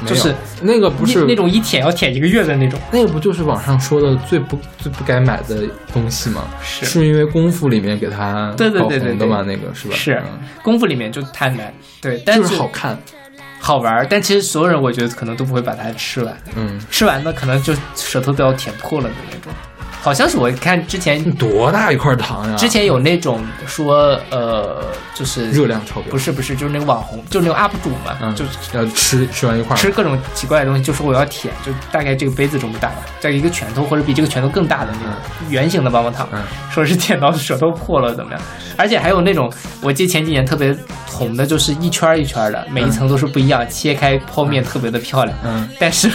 就是那个不是那那种一舔要舔一个月的那种。那个不就是网上说的最不最不该买的东西吗？是是因为功夫里面给它对对爆对对对红的嘛？那个是吧？是嗯功夫里面就太难，对，但就是好看。好玩，但其实所有人我觉得可能都不会把它吃完，嗯，吃完的可能就舌头都要舔破了的那种。好像是我看之前多大一块糖呀？之前有那种说呃，就是热量超标，不是不是，就是那个网红，就是那个 UP 主嘛，嗯，就是要吃吃完一块吃各种奇怪的东西，就说我要舔，就大概这个杯子这么大吧，在一个拳头或者比这个拳头更大的那种圆形的棒棒糖，嗯。说是舔到舌头破了怎么样？而且还有那种，我记得前几年特别红的，就是一圈一圈的，每一层都是不一样，切开剖面特别的漂亮，嗯。但是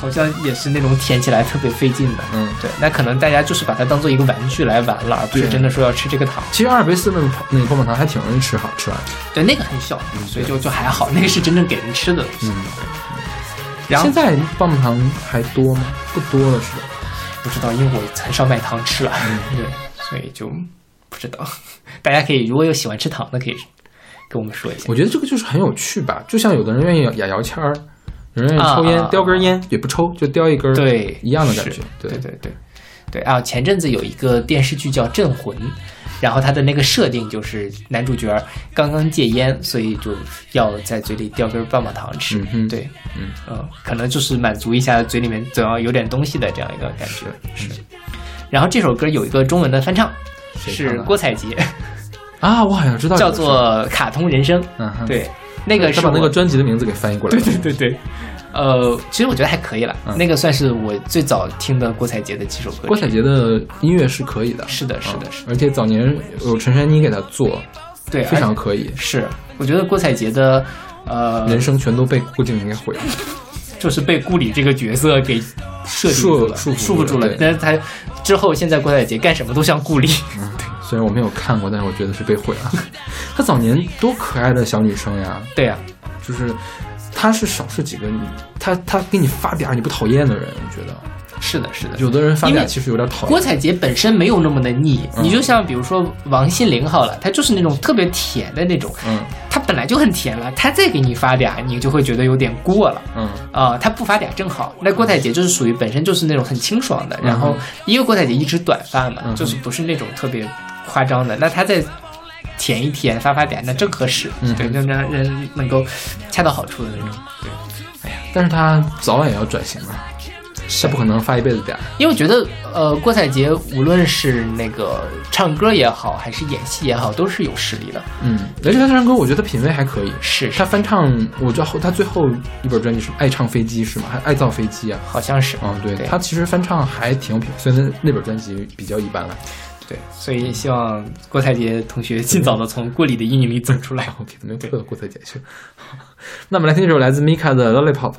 好像也是那种舔起来特别费劲的。嗯。对，那可能大家就是把它当做一个玩具来玩了，而不是真的说要吃这个糖。其实阿尔卑斯那个那个棒棒糖还挺容易吃好吃完。对，那个很小，所以就就还好，那个是真正给人吃的东西。嗯，然后现在棒棒糖还多吗？不多了是吧？不知道，因为我很少买糖吃了，对，所以就不知道。大家可以如果有喜欢吃糖的，可以跟我们说一下。我觉得这个就是很有趣吧，就像有的人愿意咬牙签儿，有人抽烟，叼根烟也不抽，就叼一根儿，对，一样的感觉。对对对对对啊！前阵子有一个电视剧叫《镇魂》，然后它的那个设定就是男主角刚刚戒烟，所以就要在嘴里叼根棒棒糖吃。嗯对，嗯可能就是满足一下嘴里面总要有点东西的这样一个感觉。是。然后这首歌有一个中文的翻唱，是郭采洁，啊，我好像知道 叫做《卡通人生》。嗯哼，对，那个是他把那个专辑的名字给翻译过来了。对对对对，呃，其实我觉得还可以了。嗯那个算是我最早听的郭采洁的几首歌。郭采洁的音乐是可以的，是的，是的，嗯是的，而且早年有陈珊妮给他做，对，非常可以。是。我觉得郭采洁的呃，人生全都被郭敬明给毁了。就是被顾里这个角色给设定住了，束束缚住了束缚住了对。但是他之后，现在郭采洁干什么都像顾里。虽然我没有看过，但是我觉得是被毁了。她早年多可爱的小女生呀，对呀、就是她是少数几个你，她她给你发嗲你不讨厌的人，我觉得是的，是的。有的人发嗲其实有点讨厌。郭采洁本身没有那么的腻，嗯你就像比如说王心凌好了，她就是那种特别甜的那种，嗯她本来就很甜了，她再给你发嗲，你就会觉得有点过了。嗯啊、她不发嗲正好。那郭采洁就是属于本身就是那种很清爽的，然后嗯因为郭采洁一直短发嘛，嗯就是不是那种特别夸张的，那他再舔一舔发发嗲，那正合适，嗯对，就让人能够恰到好处的那种。对，哎呀但是他早晚也要转型啊，他不可能发一辈子嗲。因为我觉得，呃，郭采洁无论是那个唱歌也好，还是演戏也好，都是有实力的。嗯，而且他唱歌我觉得品味还可以。是，他翻唱，我知道后她最后一本专辑是《爱唱飞机》是吗？还爱造飞机啊？好像是。嗯，对，对他其实翻唱还挺有品，虽然那本专辑比较一般了。对，所以希望郭采洁同学尽早的从锅里的阴影里走出来。OK，怎么又退到郭采洁去？那我们来听一首来自 Mika 的《Lollipop》。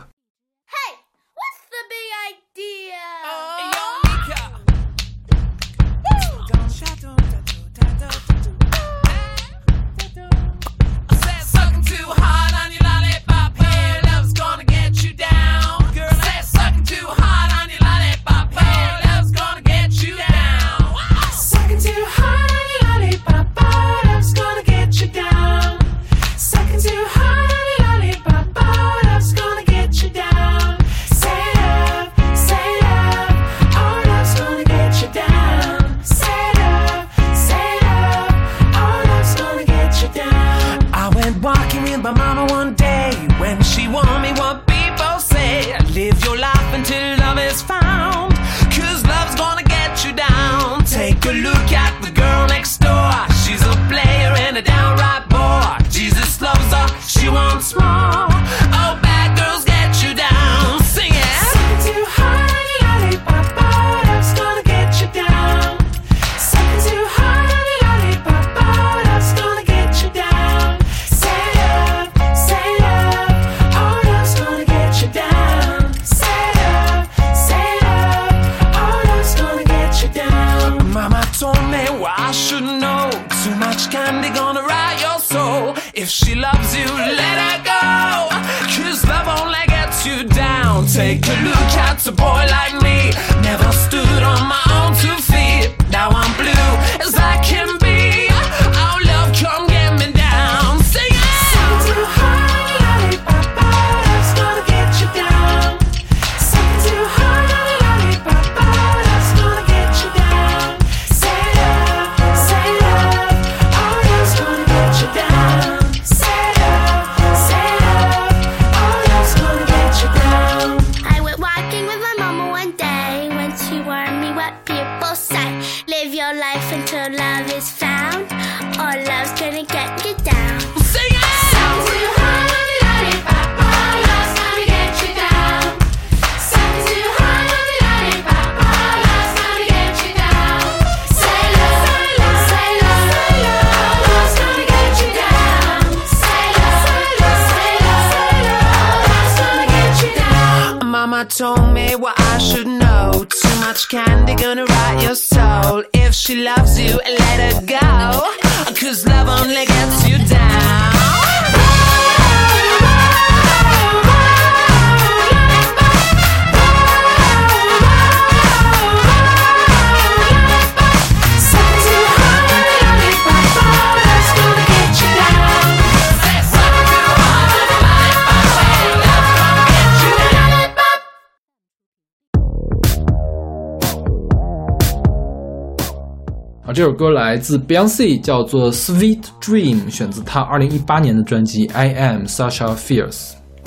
这首歌来自 Beyonce，叫做《Sweet Dream》，选自她二零一八年的专辑《I Am Sasha Fierce》。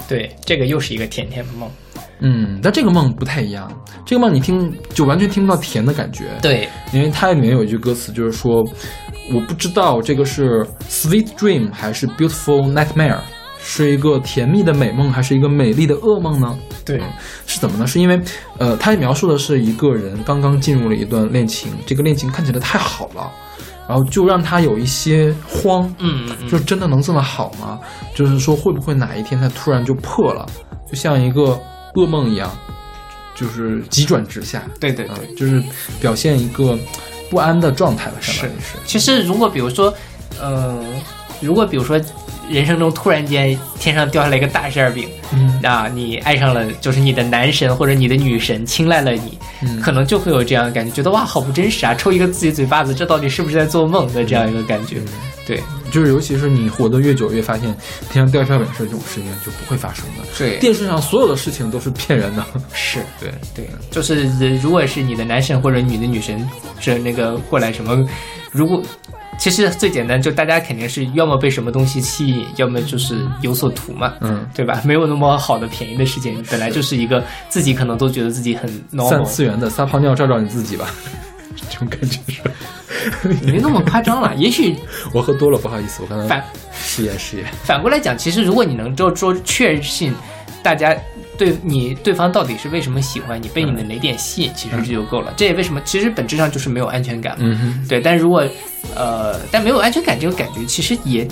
对，这个又是一个甜甜的梦。嗯，但这个梦不太一样，这个梦你听就完全听不到甜的感觉。，对，因为它里面有一句歌词，就是说，我不知道这个是 sweet dream 还是 beautiful nightmare，是一个甜蜜的美梦还是一个美丽的噩梦呢？对嗯是怎么呢？是因为，呃，它描述的是一个人刚刚进入了一段恋情，这个恋情看起来太好了，然后就让他有一些慌，嗯嗯嗯，就真的能这么好吗？就是说，会不会哪一天他突然就破了，就像一个噩梦一样，就是急转直下。对对对。嗯，就是表现一个不安的状态了，相当于是。其实如果比如说，呃，如果比如说人生中突然间天上掉下来一个大馅儿饼，嗯啊，你爱上了就是你的男神或者你的女神青睐了你，嗯可能就会有这样的感觉，觉得哇好不真实啊，抽一个自己嘴巴子，这到底是不是在做梦的这样一个感觉？对就是尤其是你活得越久，越发现天上掉馅饼是这种事情就不会发生的。对电视上所有的事情都是骗人的。是。对，对，就是呃如果是你的男神或者你的女神是那个过来什么，如果其实最简单，就大家肯定是要么被什么东西吸引，要么就是有所图嘛，嗯，对吧？没有那么好的便宜的事情，本来就是一个自己可能都觉得自己很三 normal，次元的撒泡尿照照你自己吧，这种感觉是。没那么夸张了。也许我喝多了，不好意思，我刚才反试验试验。反过来讲，其实如果你能够说确信大家对你对方到底是为什么喜欢你，被你的哪点吸引，其实这就够了。这也为什么其实本质上就是没有安全感嘛。嗯哼，对，但如果呃，但没有安全感这个感觉，其实也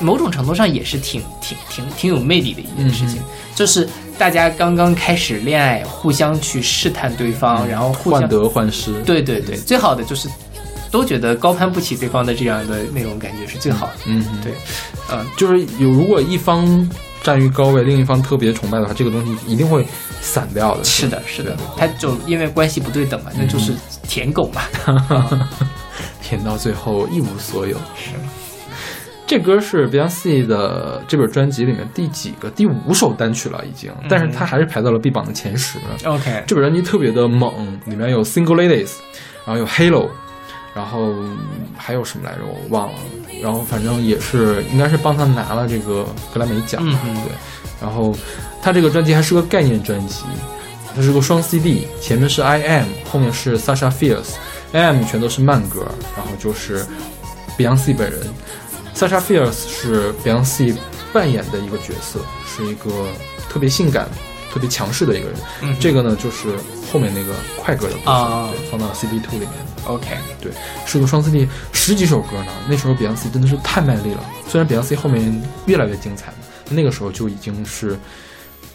某种程度上也是挺挺挺挺有魅力的一件事情，就是大家刚刚开始恋爱，互相去试探对方，然后互相患得患失。对对对，最好的就是都觉得高攀不起对方的这样的那种感觉是最好的。嗯哼，对，呃，就是有如果一方站于高位，另一方特别崇拜的话，这个东西一定会散掉的。是的，是的，他就因为关系不对等嘛，那就是舔狗嘛。舔到最后一无所有。是。这歌是 Beyonce 的这本专辑里面第几个？第五首单曲了，已经，但是它还是排到了 B 榜的前十。OK，这本专辑特别的猛，里面有 Single Ladies，然后有 Halo，然后还有什么来着？我忘了。然后反正也是，应该是帮他拿了这个格莱美奖。嗯嗯对。然后他这个专辑还是个概念专辑，它是个双 CD，前面是 I Am，后面是 Sasha Fierce。I Am 全都是慢歌，然后就是 Beyonce 本人。Sasha Fierce 是 Beyonce 扮演的一个角色，是一个特别性感、特别强势的一个人。嗯这个呢，就是后面那个快歌的部分，啊对，放到 CD Two 里面。OK，对，是个双 CD，十几首歌呢。那时候 Beyonce 真的是太卖力了，虽然 Beyonce 后面越来越精彩，那个时候就已经是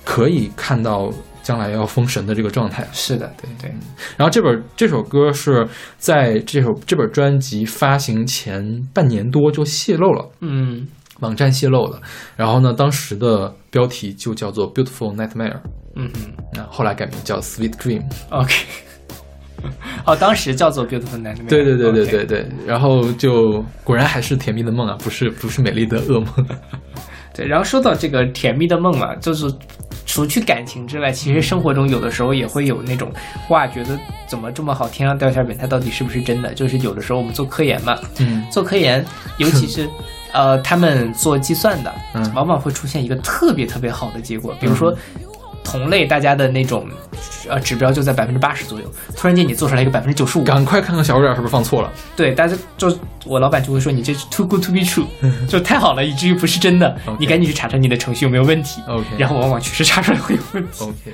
可以看到将来要封神的这个状态。是的，对对，然后这本这首歌是在这首这本专辑发行前半年多就泄露了，嗯网站泄露了。然后呢，当时的标题就叫做《Beautiful Nightmare》，嗯嗯那后来改名叫《Sweet Dream》。，OK。哦，当时叫做 Beautiful Nightmare。对对对对对对，然后就果然还是甜蜜的梦啊，不是不是美丽的噩梦。对，然后说到这个甜蜜的梦嘛，就是除去感情之外，其实生活中有的时候也会有那种哇，觉得怎么这么好，天上掉馅饼，它到底是不是真的？就是有的时候我们做科研嘛，嗯做科研，尤其是 呃，他们做计算的，嗯往往会出现一个特别特别好的结果，比如说。同类大家的那种呃指标就在百分之八十左右，突然间你做出来一个百分之九十五，赶快看看小数点是不是放错了。对，大家就我老板就会说你这是 too good to be true，就太好了，以至于不是真的你赶紧去查查你的程序有没有问题。OK 然后往往确实查出来会有问题，OK，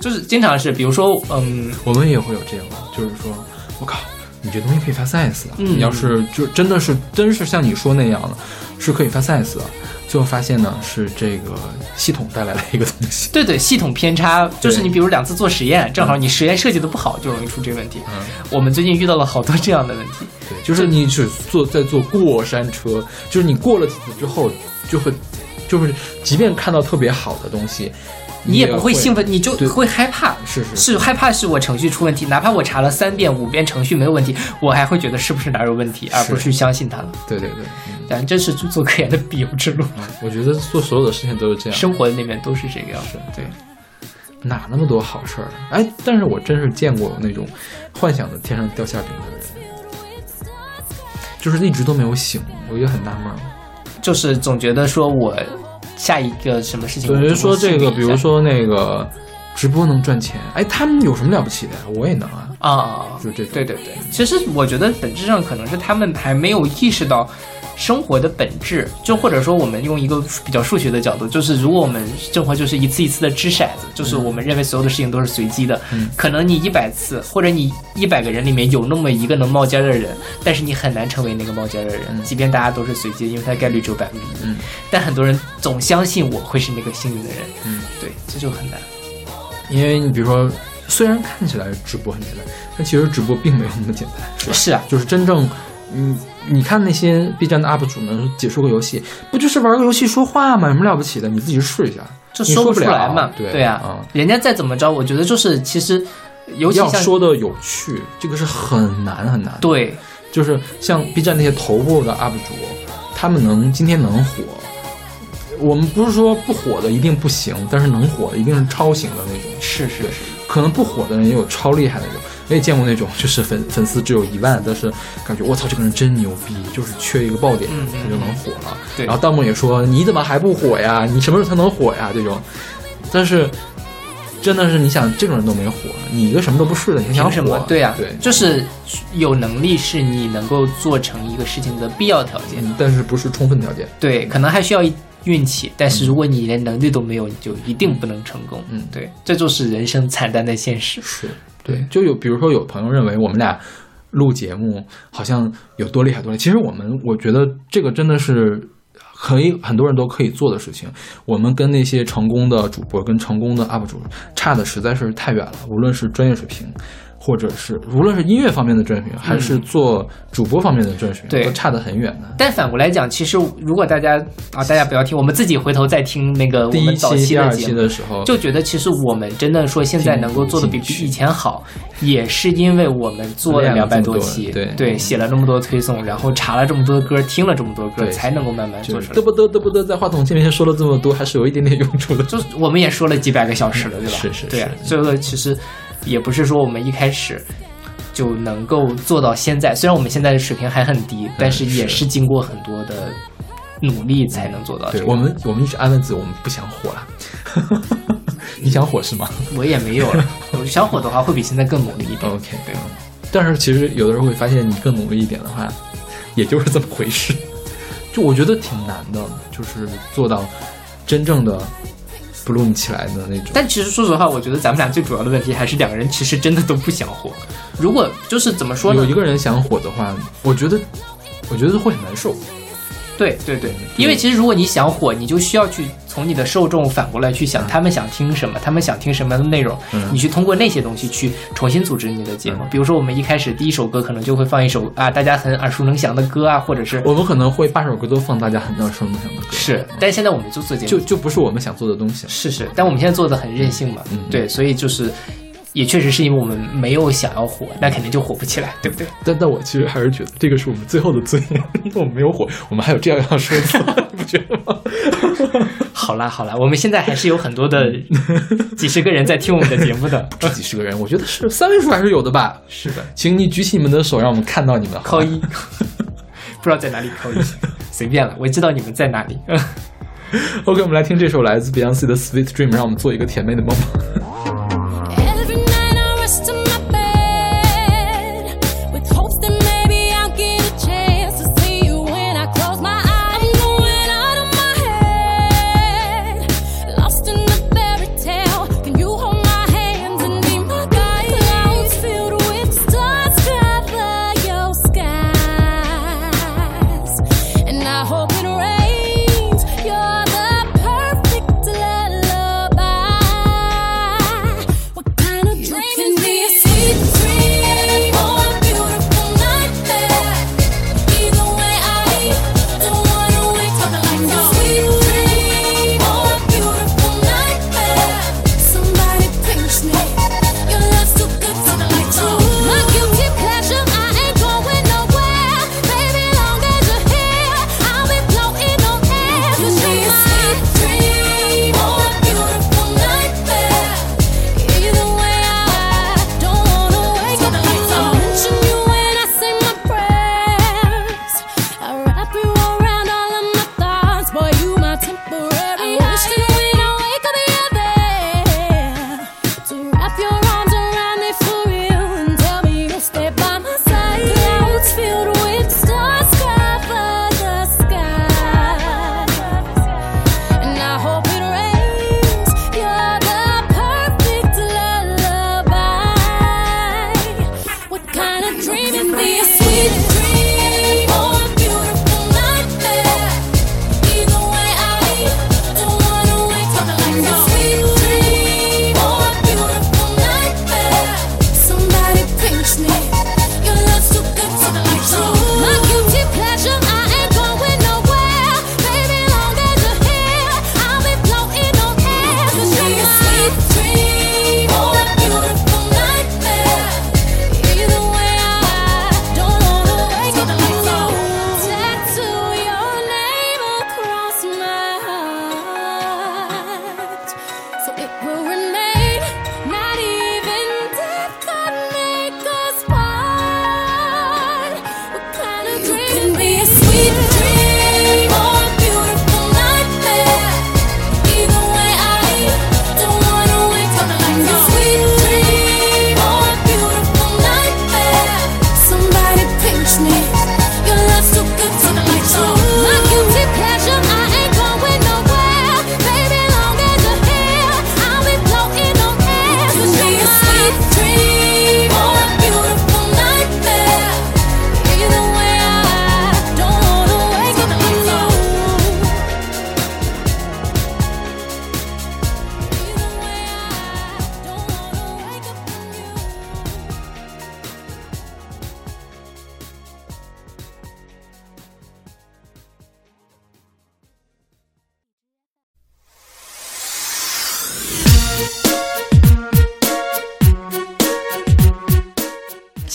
就是经常是，比如说，嗯，我们也会有这样，就是说，我靠，你这东西可以发 CS 的，嗯你要是就真的是真是像你说那样的，是可以发 size 的，最后发现呢是这个系统带来的一个东西。对对，系统偏差就是你比如两次做实验，正好你实验设计的不好，就容易出这个问题。嗯，我们最近遇到了好多这样的问题。对，就是你只坐在坐过山车，就是你过了几次之后，就会就是即便看到特别好的东西，你也也不会兴奋，你就会害怕。是是是害怕是我程序出问题，哪怕我查了三遍五遍程序没有问题，我还会觉得是不是哪有问题，而不是去相信它了。对对对，嗯但这是做科研的必由之路，我觉得做所有的事情都是这样，生活的那边都是这个样子。对，哪那么多好事儿？哎，但是我真是见过那种幻想的天上掉馅饼的人，就是一直都没有醒，我就很纳闷。就是总觉得说我下一个什么事情，等于说这个，比如说那个直播能赚钱，哎，他们有什么了不起的呀？我也能啊，啊，就这种。对对对，其实我觉得本质上可能是他们还没有意识到生活的本质，就或者说我们用一个比较数学的角度，就是如果我们生活就是一次一次的掷骰子，就是我们认为所有的事情都是随机的，嗯。可能你一百次或者你一百个人里面有那么一个能冒尖儿的人，但是你很难成为那个冒尖儿的人，即便大家都是随机的，因为它概率只有百分之一，嗯。但很多人总相信我会是那个幸运的人，嗯，对，这就很难。因为你比如说，虽然看起来直播很简单，但其实直播并没有那么简单，是？是啊，就是真正，嗯，你看那些 B 站的 UP 主们解说个游戏，不就是玩个游戏说话吗？有什么了不起的？你自己试一下，你就说不出来嘛，对对啊，嗯人家再怎么着，我觉得就是其实，尤其要说的有趣，这个是很难很难。对，就是像 B 站那些头部的 UP 主，他们能今天能火，我们不是说不火的一定不行，但是能火的一定是超行的那种。是是是，可能不火的人也有超厉害的那种，我也见过那种就是粉粉丝只有一万，但是感觉我操这个人真牛逼，就是缺一个爆点他就能火了。对然后弹幕也说你怎么还不火呀？你什么时候才能火呀？这种，但是真的是你想这种人都没火，你一个什么都不是的，你想凭什火？么？对啊，对，就是有能力是你能够做成一个事情的必要条件。嗯，但是不是充分条件。对，可能还需要一运气，但是如果你连能力都没有，你就一定不能成功。嗯对，这就是人生惨淡的现实。是对，就有比如说有朋友认为我们俩录节目好像有多厉害多厉害，其实我们我觉得这个真的是可以很多人都可以做的事情。我们跟那些成功的主播跟成功的 UP 主差的实在是太远了，无论是专业水平。或者是无论是音乐方面的专业水平，还是做主播方面的专业水平，对都差得很远的。但反过来讲，其实如果大家啊，大家不要听，我们自己回头再听那个我第一们早期、第二期的节目，期的时候，就觉得其实我们真的说现在能够做的比比以前好，也是因为我们做了两百多期，对写了那么多推送，然后查了这么多歌，听了这么多歌，才能够慢慢就是做出来。嘚不嘚嘚不嘚，在话筒前面说了这么多，还是有一点点用处的。就是我们也说了几百个小时了，对吧？是是对啊，是这个其实也不是说我们一开始就能够做到现在，虽然我们现在的水平还很低，但是也是是经过很多的努力才能做到这个。对我们，我们一直安慰自己，我们不想火了。你想火是吗我也没有了，我想火的话会比现在更努力一点。？OK，对。但是其实有的时候会发现，你更努力一点的话，也就是这么回事。就我觉得挺难的，就是做到真正的不录你起来的那种。但其实说实话，我觉得咱们俩最主要的问题还是两个人其实真的都不想火。如果就是怎么说呢有一？个人想火的话，我觉得，我觉得会很难受。对对对，因为其实如果你想火，你就需要去从你的受众反过来去想，他们想听什么，他们想听什么样的内容，嗯。你去通过那些东西去重新组织你的节目。嗯。比如说，我们一开始第一首歌可能就会放一首啊大家很耳熟能详的歌啊，或者是我们可能会八首歌都放大家很耳熟能详的歌，是，但现在我们就做节目，就就不是我们想做的东西。是是，但我们现在做的很任性嘛，嗯对，所以就是也确实是因为我们没有想要火，那肯定就火不起来，对不对？但但我其实还是觉得这个是我们最后的尊严，因 为我们没有火，我们还有这样要说辞，你 不觉得吗？好啦好啦，我们现在还是有很多的 几十个人在听我们的节目的，这 几十个人，我觉得是三位数还是有的吧。是的，请你举起你们的手，让我们看到你们。扣一，不知道在哪里扣一，随便了，我知道你们在哪里。OK，我们来听这首来自 Beyonce 的《Sweet Dream》，让我们做一个甜美的梦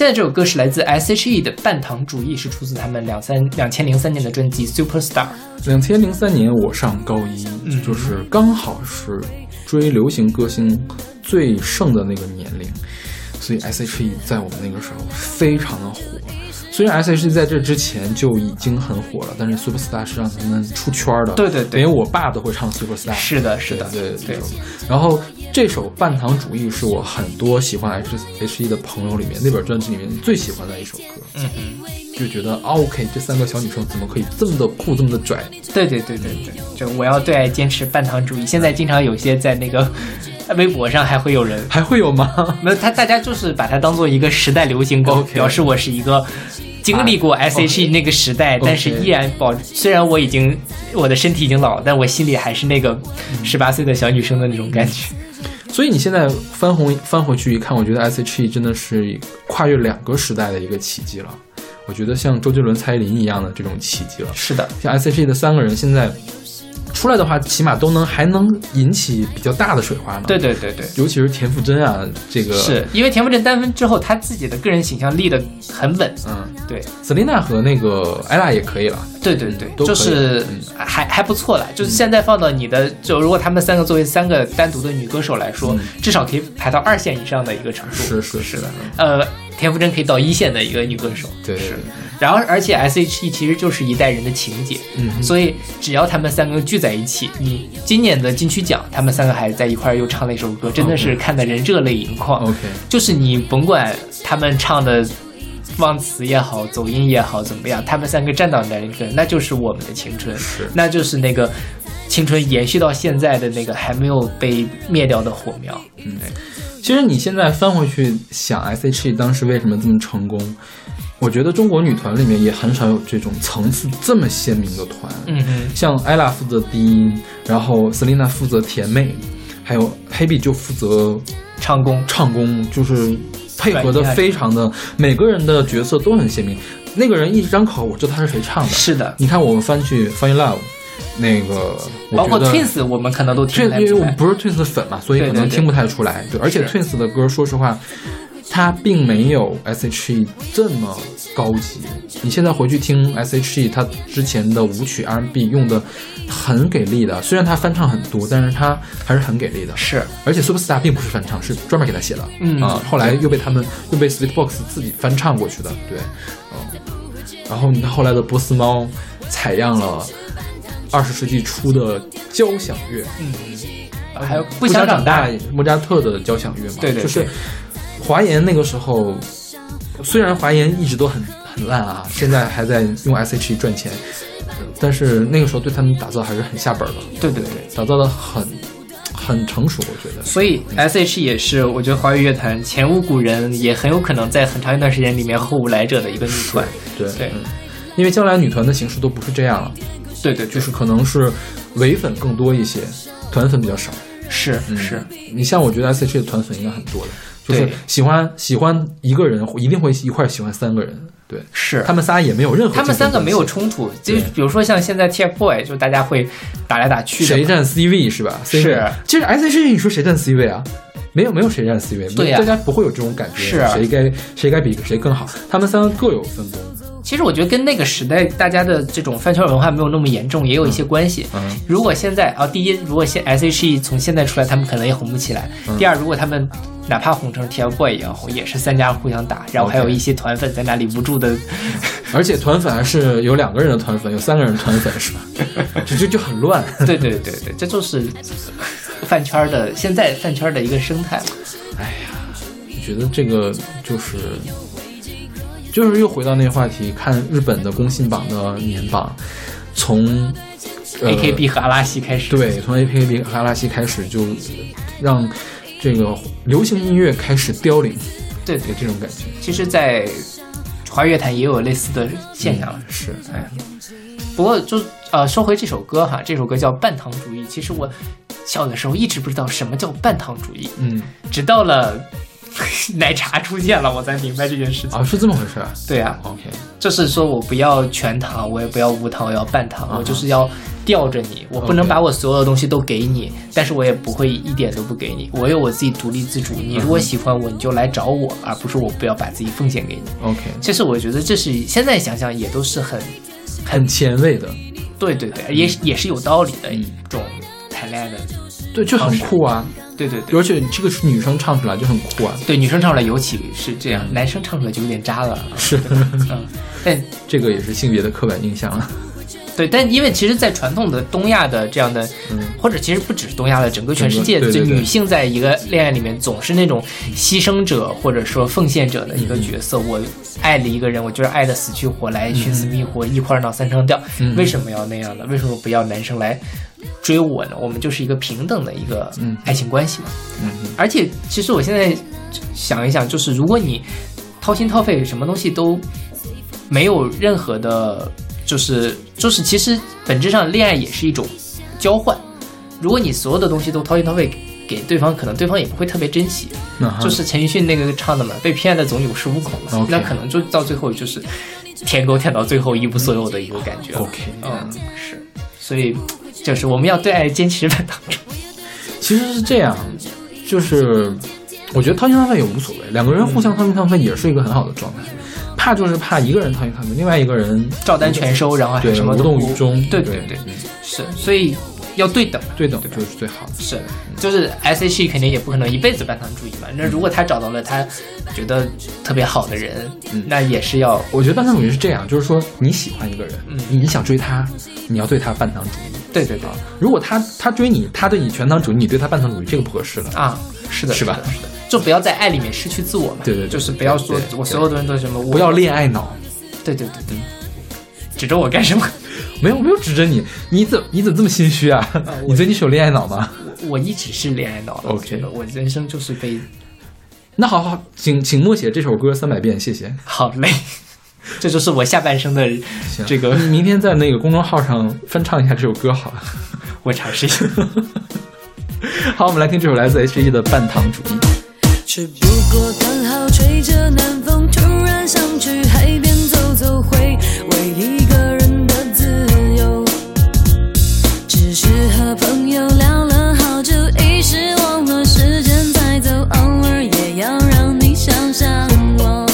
在这首歌是来自 S.H.E 的《半糖主义》，是出自他们两三两千零三年的专辑《Superstar》。两千零三年我上高一，嗯就是刚好是追流行歌星最盛的那个年龄，所以 S.H.E 在我们那个时候非常的火。虽然 S.H.E 在这之前就已经很火了，但是 Superstar 是让他们出圈的。对对对连我爸都会唱 Superstar。是的，是的，对对。然后这首《半糖主义》是我很多喜欢 S H E 的朋友里面那本专辑里面最喜欢的一首歌。嗯就觉得啊 OK，这三个小女生怎么可以这么的酷，这么的拽？对对对对对，就我要对爱坚持半糖主义。现在经常有些在那个微博上还会有人，还会有吗？没有他，大家就是把它当做一个时代流行歌表示我是一个。经历过 S.H.E 那个时代但是依然保，虽然我已经我的身体已经老了，但我心里还是那个十八岁的小女生的那种感觉。所以你现在翻红翻回去一看，我觉得 S.H.E 真的是跨越两个时代的一个奇迹了。我觉得像周杰伦、蔡依林一样的这种奇迹了。是的，像 S.H.E 的三个人现在出来的话，起码都能还能引起比较大的水花呢。对对对对，尤其是田馥甄啊，这个是因为田馥甄单分之后，她自己的个人形象立得很稳。嗯，对，Selina 和那个 ella 也可以了。对对对，就是嗯还还不错了。就是现在放到你的，就如果他们三个作为三个单独的女歌手来说，嗯至少可以排到二线以上的一个程度。是是是的，呃，田馥甄可以到一线的一个女歌手。对对是。然后而且 S.H.E 其实就是一代人的情节，嗯所以只要他们三个聚在一起，你今年的金曲奖，他们三个还在一块儿又唱了一首歌，真的是看的人热泪盈眶。OK，就是你甭管他们唱的忘词也好，走音也好，怎么样，他们三个站到那里，那就是我们的青春，是那就是那个青春延续到现在的那个还没有被灭掉的火苗。嗯其实你现在翻回去想 S.H.E 当时为什么这么成功，我觉得中国女团里面也很少有这种层次这么鲜明的团。嗯哼，像 ella 负责低音，然后 Selina 负责甜妹，还有 Hebe 就负责唱功唱功，就是配合的非常的，每个人的角色都很鲜明。那个人一张口，我知道他是谁唱的。是的，你看我们翻去《Fall in Love》，那个包括 Twins，我们可能都听。因为我们不是 Twins 的粉嘛，所以可能听不太出来。对，而且 Twins 的歌，说实话，它并没有 S.H.E 这么高级。你现在回去听 S.H.E 它之前的舞曲 R&B 用的很给力的，虽然它翻唱很多，但是它还是很给力的。是，而且 Superstar 并不是翻唱，是专门给他写的。嗯啊，后来又被他们又被 Sweetbox 自己翻唱过去的。对，嗯。然后你看后来的波斯猫采样了二十世纪初的交响乐，嗯，还有不不想长大，莫扎特的交响乐嘛。对对对就是华研那个时候，虽然华研一直都很很烂啊，现在还在用 S.H.E 赚钱，但是那个时候对他们打造还是很下本的，对对对。打造的很很成熟，我觉得。所以 S.H.E 也是我觉得华语乐坛前无古人，也很有可能在很长一段时间里面后无来者的一个女团。对对嗯因为将来女团的形式都不是这样了，对对，就是可能是唯粉更多一些，团粉比较少。是嗯是，你像我觉得 S.H.E 的团粉应该很多的，就是喜欢喜欢一个人，一定会一块儿喜欢三个人。对，是。他们仨也没有任何他们三个没有冲突，就比如说像现在 TFBOYS，就大家会打来打去谁占 C 位是吧？是。其实 S.H.E 你说谁占 C 位啊？没有没有谁占 C 位，对呀大家不会有这种感觉，是啊谁该谁该比谁更好？他们三个各有分工。其实我觉得跟那个时代大家的这种饭圈文化没有那么严重，也有一些关系。嗯如果现在啊，第一，如果现 S.H.E 从现在出来，他们可能也红不起来。嗯第二，如果他们哪怕红成 TFBOY 一样红，也是三家互相打，然后还有一些团粉在那里无助的。而且团粉还是有两个人的团粉，有三个人团粉是吧？就就就很乱。对对对对，这就是饭圈的现在饭圈的一个生态。哎呀我觉得这个就是，就是又回到那个话题，看日本的公信榜的年榜，从、呃、A.K.B 和阿拉西开始，对，从 A.K.B 和阿拉西开始，就让这个流行音乐开始凋零，对这种感觉。其实，在华语乐坛也有类似的现象。是，哎，不过就呃，说回这首歌哈，这首歌叫《半糖主义》。其实我小的时候一直不知道什么叫半糖主义，嗯，直到了 奶茶出现了，我才明白这件事情。啊，是这么回事啊。对啊，OK，就是说我不要全糖，我也不要无糖，我要半糖，啊我就是要吊着你，我不能 OK 把我所有的东西都给你，但是我也不会一点都不给你，我有我自己独立自主。你如果喜欢我，你就来找我，而不是我不要把自己奉献给你。OK，其实我觉得这是现在想想也都是很很前卫的，对对对，也也是有道理的嗯。一种谈恋爱的，对，就很酷啊。对对对而且这个是女生唱出来就很酷啊。对，女生唱出来尤其是这样，男生唱出来就有点渣了。是，嗯，但这个也是性别的刻板印象了。对，但因为其实，在传统的东亚的这样的，嗯或者其实不只是东亚的，整个全世界，就女性在一个恋爱里面总是那种牺牲者或者说奉献者的一个角色。我爱了一个人，我就是爱的死去活来，寻死觅活，一块儿闹三上吊。嗯为什么要那样呢？为什么不要男生来追我呢？我们就是一个平等的一个嗯爱情关系嘛。嗯而且，其实我现在想一想，就是如果你掏心掏肺，什么东西都没有任何的，就是就是，其实本质上恋爱也是一种交换。如果你所有的东西都掏心掏肺给对方，可能对方也不会特别珍惜。就是陈奕迅那个唱的嘛，被骗的总有恃无恐那可能就到最后就是舔狗舔到最后一无所有的一个感觉。OK 嗯，是，所以就是我们要对爱坚持半当中。其实是这样，就是我觉得掏心掏肺也无所谓，两个人互相掏心掏肺也是一个很好的状态。怕就是怕一个人掏心掏肺，另外一个人照单全收，然后什么无动于衷。对对对，是，所以要对等，对等就是最好的。是，就是 S H E 肯定也不可能一辈子半糖主义嘛。那如果他找到了他觉得特别好的人，嗯那也是要我觉得半糖主义是这样，就是说你喜欢一个人，嗯你想追他，你要对他半糖主义。对对对如果他他追你，他对你全糖主义，你对他半糖主义，这个不合适了。啊，是的，是吧的是的，就不要在爱里面失去自我嘛。对对对就是不要说我所有的人都什么，我不要恋爱脑，对对对对，指着我干什么？没有没有指着你，你怎你怎么这么心虚啊？你最近是有恋爱脑吗？我一直是恋爱脑的 OK 我觉得我人生就是被那好好，请请默写这首歌三百遍，谢谢。好嘞，这就是我下半生的这个，你明天在那个公众号上翻唱一下这首歌好了。我尝试一下。好，我们来听这首来自 H.E 的《半糖主义》。只不过刚好吹着南风，突然想去海边走走，回味一个人的自由。只是和朋友聊了好久，一时忘了时间在走，偶尔也要让你想想我。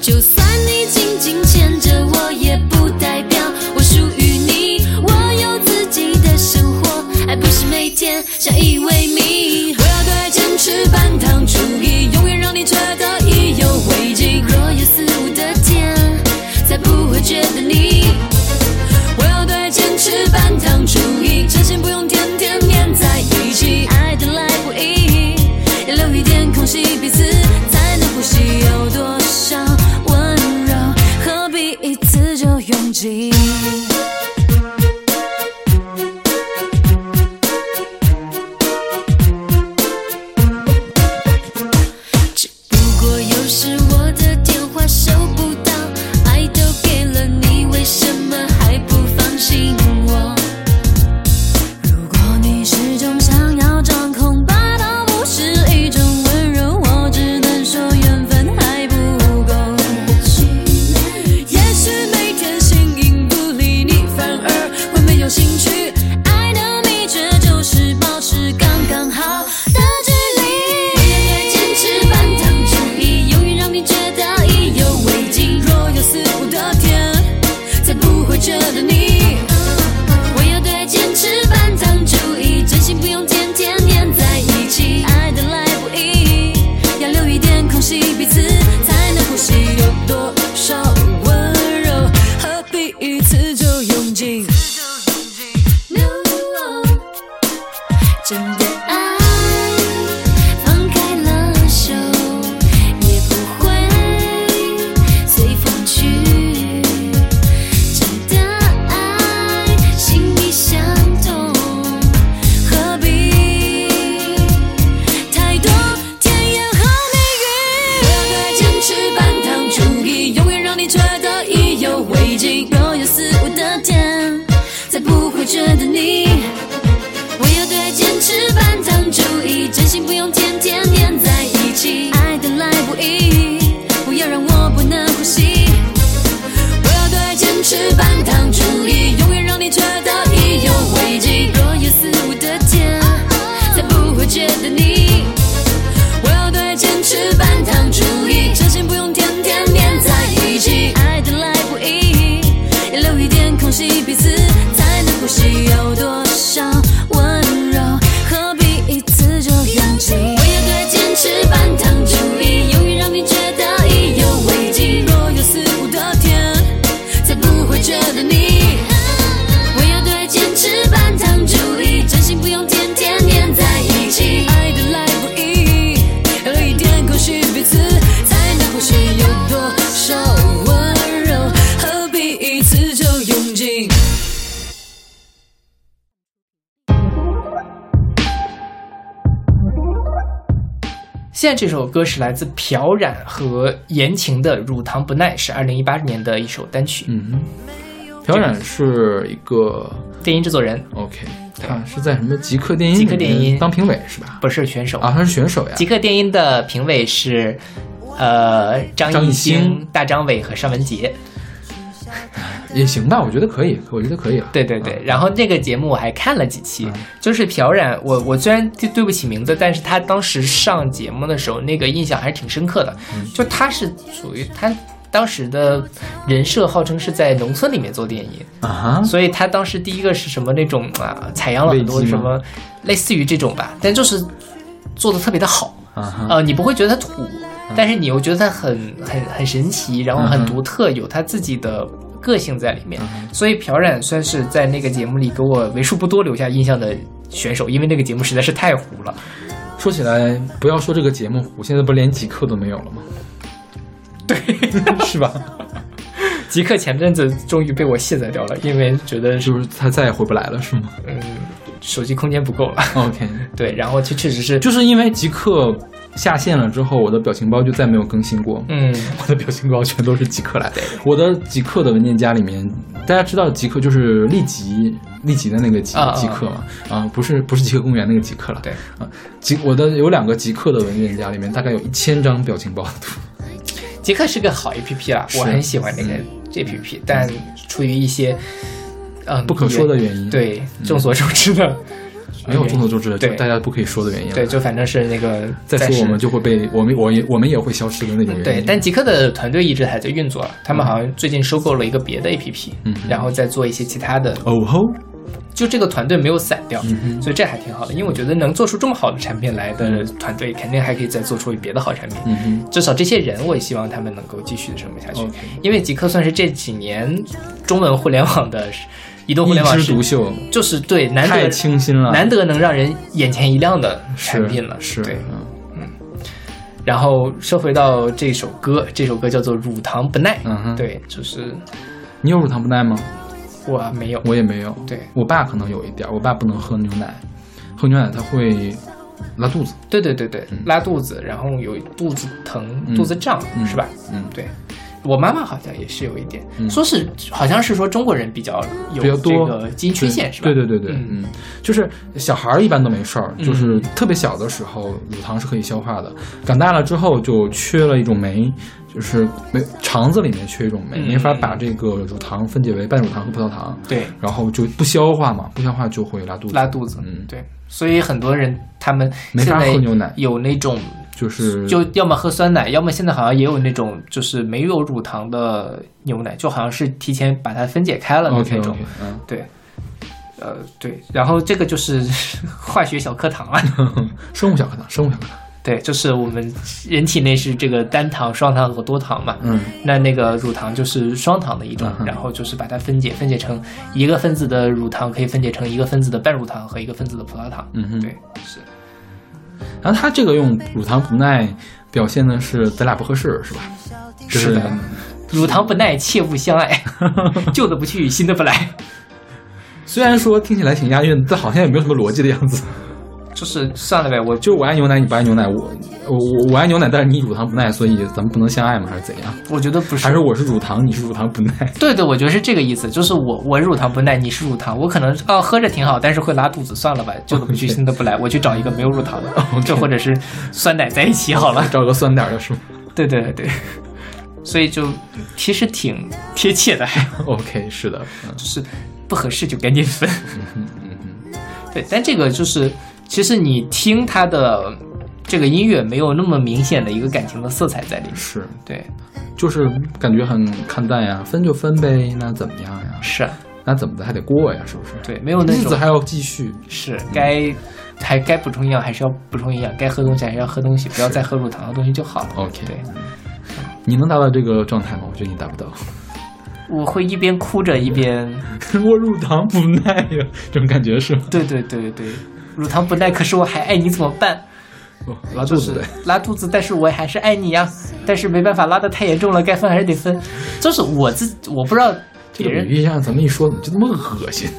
就算你紧紧牵着我，也不代表我属于你。我有自己的生活，爱不是每天相依偎现在这首歌是来自朴冉和言情的《乳糖不耐》，是二零一八年的一首单曲。嗯，朴冉是一个电音制作人 OK，他是在什么极客电音极客电音当评委是吧？不是选手啊，他是选手呀极。客电音的评委是呃张艺兴、大张伟和尚雯婕。也行吧，我觉得可以，我觉得可以了。对对对，然后那个节目我还看了几期，嗯。就是朴冉，我我虽然对对不起名字，但是他当时上节目的时候，那个印象还是挺深刻的。嗯。就他是属于他当时的人设号称是在农村里面做电影，啊哈，所以他当时第一个是什么那种啊，采样了很多什么类似于这种吧，但就是做的特别的好，啊哈，呃，你不会觉得它土，但是你又觉得它很很很神奇，然后很独特，有它自己的个性在里面。嗯所以朴冉算是在那个节目里给我为数不多留下印象的选手，因为那个节目实在是太糊了。说起来，不要说这个节目糊，现在不连极客都没有了吗？对，是吧？极客前阵子终于被我卸载掉了，因为觉得就是他再也回不来了，是吗嗯手机空间不够了。？OK，对，然后确确实是，就是因为极客下线了之后，我的表情包就再没有更新过。嗯，我的表情包全都是极客来的。我的极客的文件夹里面，大家知道极客就是立即立即的那个极极客嘛？啊，不是不是极客公园那个极客了。对啊，极我的有两个极客的文件夹里面，大概有一千张表情包的图。极客是个好 APP 啦，我很喜欢那个 APP，但出于一些嗯不可说的原因嗯对众所周知的，没有众所周知的，就对大家不可以说的原因。对，就反正是那个 再说我们就会被我们我也我们也会消失的那种原因。对，但极客的团队一直还在运作，他们好像最近收购了一个别的 APP，嗯然后再做一些其他的，哦吼，就这个团队没有散掉，嗯所以这还挺好的。因为我觉得能做出这么好的产品来的团队，肯定还可以再做出别的好产品。嗯至少这些人，我也希望他们能够继续的生活下去。因为极客算是这几年中文互联网的移动互联网是一枝独秀，就是对难太得清新了，难得能让人眼前一亮的产是品了，是对。嗯。然后说回到这首歌，这首歌叫做《乳糖不耐》，嗯哼，，对，就是。你有乳糖不耐吗？我没有，我也没有。对。我爸可能有一点，我爸不能喝牛奶，喝牛奶他会拉肚子。对对对对，拉肚子，然后有肚子疼、嗯。肚子胀，嗯。是吧？嗯，对。我妈妈好像也是有一点，嗯。说是好像是说中国人比较有比较多。这个基因缺陷是吧？对对对对，嗯。嗯，就是小孩儿一般都没事儿，嗯就是特别小的时候乳糖是可以消化的，长大了之后就缺了一种酶，就是没肠子里面缺一种酶，嗯。没法把这个乳糖分解为半乳糖和葡萄糖，对。然后就不消化嘛，不消化就会拉肚子，拉肚子，嗯，对，所以很多人他们没法喝牛奶有那种就是就要么喝酸奶，要么现在好像也有那种就是没有乳糖的牛奶，就好像是提前把它分解开了的那种。嗯，对，呃，对，然后这个就是 化学小课堂啊。生物小课堂，生物小课堂，对，就是我们人体内是这个单糖、双糖和多糖嘛。嗯那那个乳糖就是双糖的一种嗯，然后就是把它分解，分解成一个分子的乳糖可以分解成一个分子的半乳糖和一个分子的葡萄糖。嗯哼对，是。然后他这个用乳糖不耐表现的是咱俩不合适，是吧？是的乳糖不耐，切勿相爱，旧的不去，新的不来。虽然说听起来挺押韵，但好像也没有什么逻辑的样子。就是算了呗，我就我爱牛奶，你不爱牛奶，我我我我爱牛奶，但是你乳糖不耐，所以咱们不能相爱吗？还是怎样？我觉得不是，还是我是乳糖，你是乳糖不耐？对对，我觉得是这个意思，就是我我乳糖不耐，你是乳糖，我可能哦喝着挺好，但是会拉肚子，算了吧，旧的不去，新的不来，我去找一个没有乳糖的 就或者是酸奶在一起好了。找个酸点的是吗对对对对，所以就其实挺贴切的，还？OK，是的，嗯就是不合适就赶紧分。嗯嗯对，但这个就是其实你听他的这个音乐没有那么明显的一个感情的色彩在里面。是，对，就是感觉很看淡呀，分就分呗，那怎么样呀？是，那怎么的还得过呀？是不是？对，没有那种日子还要继续。是该还该补充营养还是要补充营养，该喝东西还是要喝东西，不要再喝乳糖的东西就好了。OK 对，你能达到这个状态吗？我觉得你达不到。我会一边哭着一边，我乳糖不耐呀，这种感觉是吗？对对对对，乳糖不耐，可是我还爱你怎么办？哦拉肚子的。拉肚子，但是我还是爱你呀。但是没办法，拉的太严重了，该分还是得分。就是我自我不知道这别人个比喻让咱们一说，怎么就那么恶心？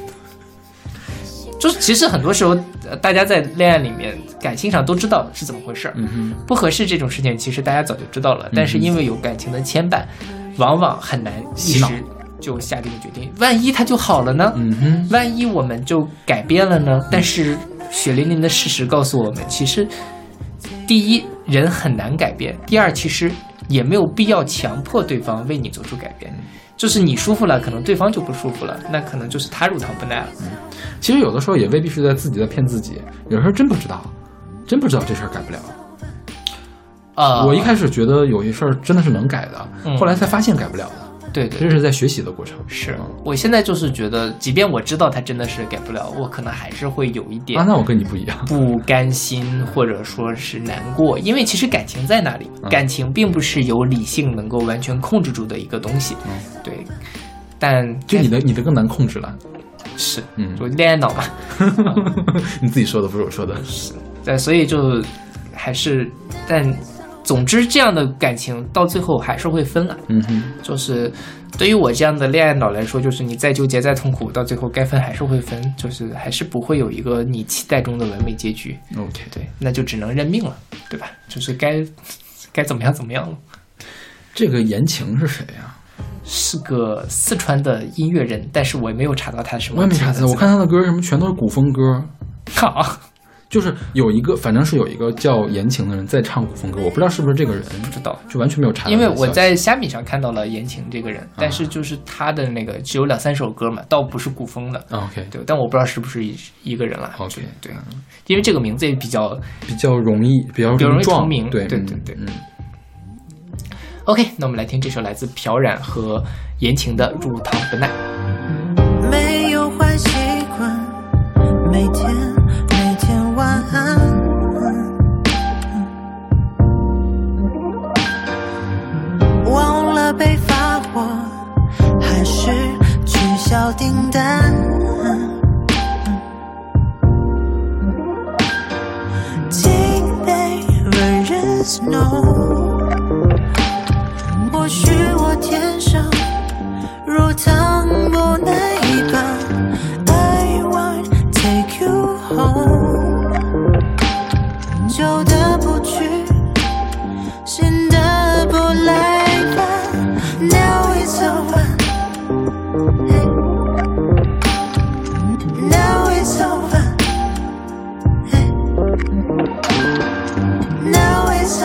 就是其实很多时候，呃大家在恋爱里面感情上都知道是怎么回事儿，嗯，不合适这种事情，其实大家早就知道了，但是因为有感情的牵绊，往往很难一时就下定决定。万一他就好了呢？嗯哼，万一我们就改变了呢？但是血淋淋的事实告诉我们，其实第一，人很难改变；第二，其实也没有必要强迫对方为你做出改变。就是你舒服了，可能对方就不舒服了，那可能就是他乳糖不耐了。其实有的时候也未必是在自己在骗自己，有时候真不知道，真不知道这事儿改不了。啊，我一开始觉得有些事儿真的是能改的，嗯后来才发现改不了的，对对这是在学习的过程。是嗯。我现在就是觉得，即便我知道他真的是改不了，我可能还是会有一点啊，那我跟你不一样。不甘心，或者说是难过，因为其实感情在那里，嗯。感情并不是由理性能够完全控制住的一个东西，嗯。对。但就你的你的更难控制了，是，嗯。就恋爱脑嘛，你自己说的不是我说的。是。对，所以就还是，但总之这样的感情到最后还是会分了。嗯哼，就是对于我这样的恋爱脑来说，就是你再纠结再痛苦，到最后该分还是会分，就是还是不会有一个你期待中的完美结局。OK，对，那就只能认命了，对吧？就是该该怎么样怎么样了。这个言情是谁呀、是个四川的音乐人，但是我也没有查到他什么。我也没查到，我看他的歌什么全都是古风歌，好，就是有一个，反正是有一个叫言情的人在唱古风歌，我不知道是不是这个人，不知道。就完全没有查因为。我在虾米上看到了言情这个人，但是就是他的那个只有两三首歌嘛，倒不是古风的，啊 OK 对，但我不知道是不是一一个人了。OK 对，因为这个名字也比较比较容易，比较比较容易撞重名对嗯对对对嗯，OK。那我们来听这首来自朴冉和言情的《乳糖不耐》。没有坏习惯，每天订单。No，。或许我天生如糖。Now it's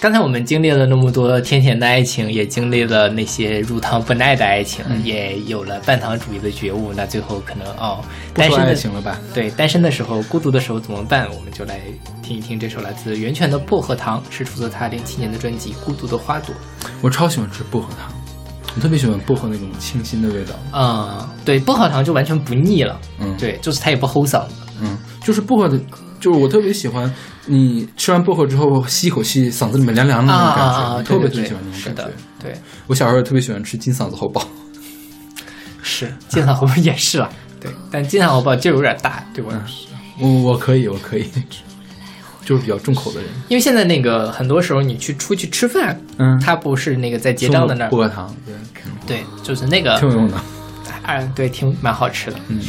刚才我们经历了那么多甜甜的爱情，也经历了那些入糖不耐的爱情，也有了半糖主义的觉悟。那最后可能哦，单身的爱情了吧？对单身的时候、孤独的时候怎么办？我们就来听一听这首来自袁泉的《薄荷糖》，是出自他零七年的专辑《孤独的花朵》。我超喜欢吃薄荷糖，我特别喜欢薄荷那种清新的味道。嗯，对，薄荷糖就完全不腻了。嗯，对，就是它也不齁嗓子。嗯，就是薄荷的就是我特别喜欢你吃完薄荷之后吸一口气，嗓子里面凉凉的那种感觉，特别特别喜欢那种感觉。对，我小时候特别喜欢吃金嗓子喉宝，是金嗓喉宝也是了，对，但金嗓子喉宝劲儿有点大，对我。我我可以，我可以，就是比较重口的人。因为现在那个很多时候你去出去吃饭，嗯他不是那个在结账的那儿，薄荷糖，对，对，就是那个挺有用的。啊，对，挺蛮好吃的。嗯，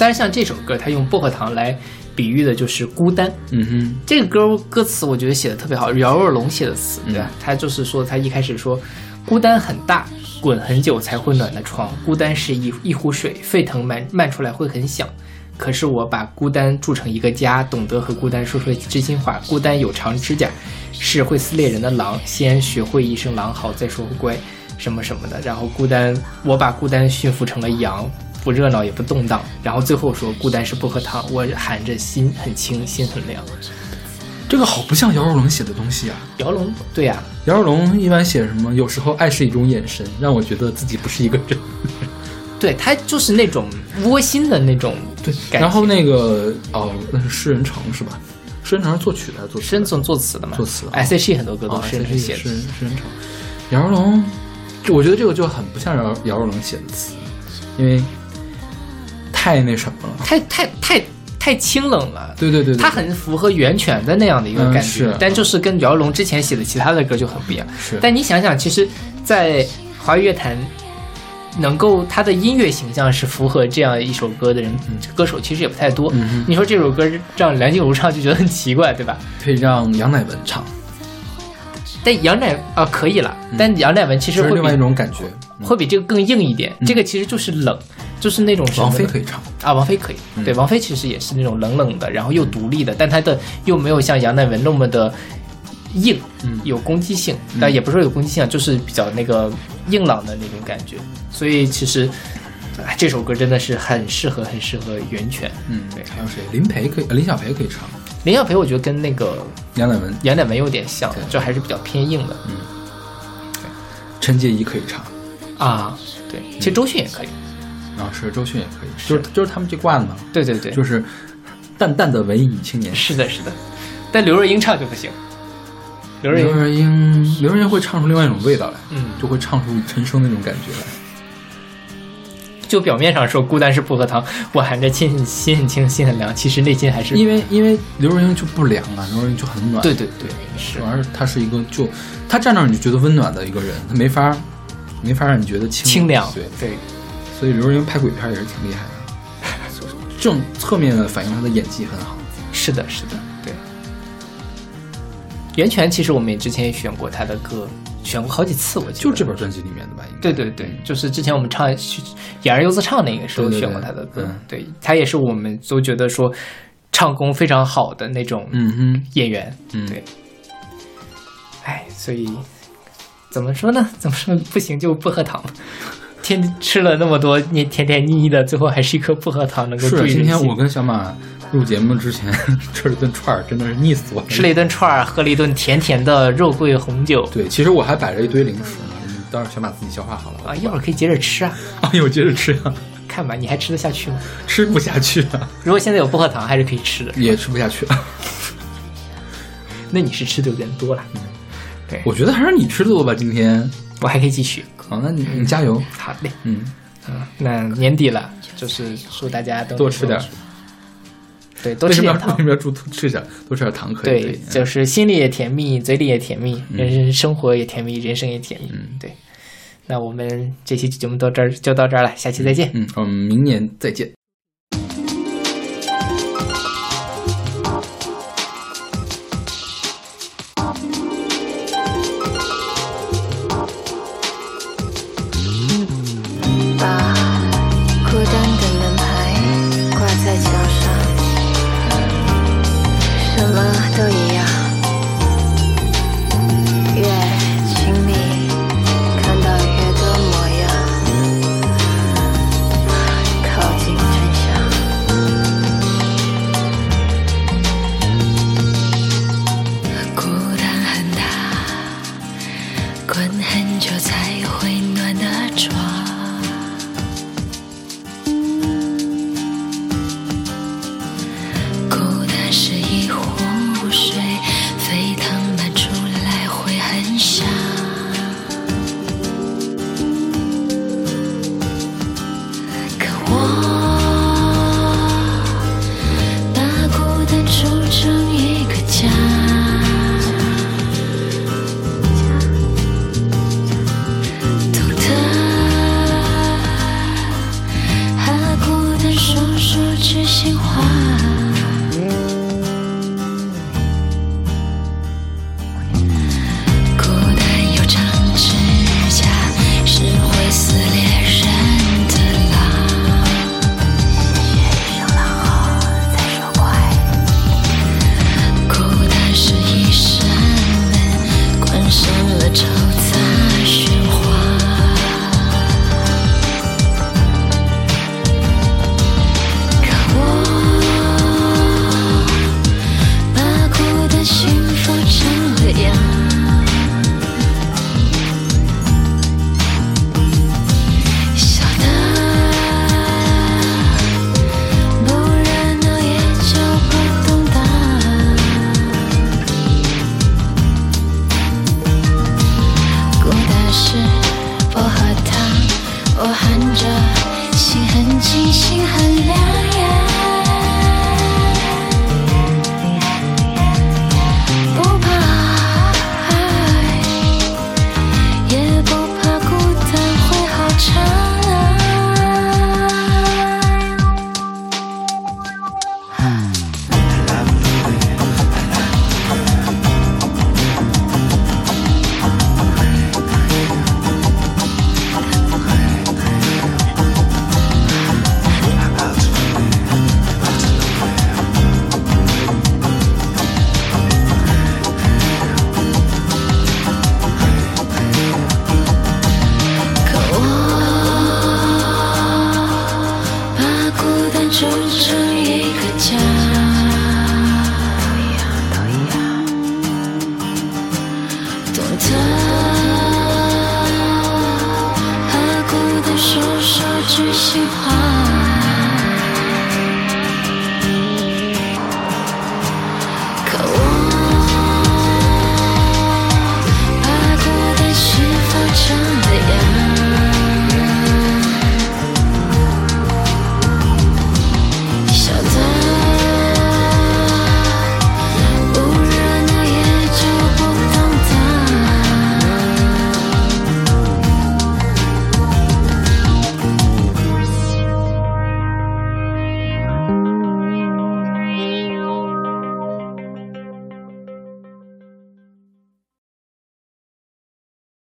但是像这首歌，他用薄荷糖来比喻的就是孤单。嗯哼，这个歌歌词我觉得写的特别好，姚若龙写的词，对吧？嗯他就是说，他一开始说，孤单很大，滚很久才会暖的床，孤单是一一壶水，沸腾漫漫出来会很响。可是我把孤单筑成一个家，懂得和孤单说说知心话。孤单有长指甲，是会撕裂人的狼，先学会一声狼嚎，再说乖，什么什么的。然后孤单，我把孤单驯服成了羊，不热闹也不动荡。然后最后说，孤单是薄荷糖，我含着心很轻，心很凉。这个好不像姚若龙写的东西啊。姚龙，对呀、姚若龙一般写什么？有时候爱是一种眼神，让我觉得自己不是一个人。对他就是那种窝心的那种对，然后那个哦，那是诗人城是吧？诗人城是作曲的还是作词的？是人城作词的嘛，作词啊 S.H.E 很多歌都哦，是写的。诗人诗人城。姚若龙，就我觉得这个就很不像姚姚若龙写的词，因为太那什么了。太太太太清冷了，对对对对，它很符合袁泉的那样的一个感觉，嗯但就是跟姚龙之前写的其他的歌就很不一样。是但你想想，其实，在华语乐坛，能够他的音乐形象是符合这样一首歌的人，歌手其实也不太多。嗯你说这首歌让梁静茹唱，就觉得很奇怪，对吧？可以让杨乃文唱，但杨乃啊、可以了，但杨乃文其实会是另外一种感觉。会比这个更硬一点。这个其实就是冷，就是那种王菲可以唱，啊，王菲可以，嗯对，王菲其实也是那种冷冷的，然后又独立的，但她的又没有像杨乃文那么的硬，嗯有攻击性，但也不是说有攻击性，就是比较那个硬朗的那种感觉。所以其实，哎这首歌真的是很适合，很适合袁泉。嗯，对还有谁？林培可以，呃林小培可以唱，林小培我觉得跟那个杨乃文、杨乃文有点像，就还是比较偏硬的嗯陈洁仪可以唱，啊。对，其实周迅也可以。啊，是周迅也可以，就是就是他们这挂的嘛，对对对，就是淡淡的文艺女青年。是的，是的。但刘若英唱就不行。刘若刘英，若英，刘若英会唱出另外一种味道来，嗯，就会唱出陈升那种感觉来。就表面上说孤单是薄荷糖，我含着心很心很清，心很凉，其实内心还是因为因为刘若英就不凉啊，刘若英就很暖。对对对，是主要是她是一个就她站那儿你就觉得温暖的一个人，她没法没法让你觉得清清凉。对，对，所以刘若英拍鬼片也是挺厉害的，这种侧面的反映她的演技很好。是的，是的，对。袁泉其实我们也之前也选过她的歌，选过好几次，我记得。就这本专辑里面的吧，应该。对对对，就是之前我们唱《演而优则唱》那个时候选过她的歌，嗯对她也是我们都觉得说唱功非常好的那种嗯哼，演员，嗯对。哎，所以怎么说呢？怎么说不行就薄荷糖，天吃了那么多你甜甜腻腻的，最后还是一颗薄荷糖能够是治愈今天我跟小马录节目之前 吃了顿串儿，真的是腻死我了。吃了一顿串儿，喝了一顿甜甜的肉桂红酒对，其实我还摆着一堆零食呢，嗯待会儿小马自己消化好了啊，一会儿可以接着吃啊，哎呦，我接着吃啊，看吧，你还吃得下去吗？吃不下去啊，如果现在有薄荷糖，还是可以吃的。也吃不下去了。那你是吃的有点多了，对，我觉得还是你吃的多吧，今天。我还可以继续。好，那你你加油，好嘞，嗯，嗯，那年底了，就是祝大家都多吃点儿。对，多吃点糖要为什。么要多吃点多吃点糖可以？对，就是心里也甜蜜，嘴里也甜蜜，人生生活也甜蜜，人生也甜蜜。嗯对。那我们这期节目到这儿就到这儿了，下期再见。嗯，我们明年再见。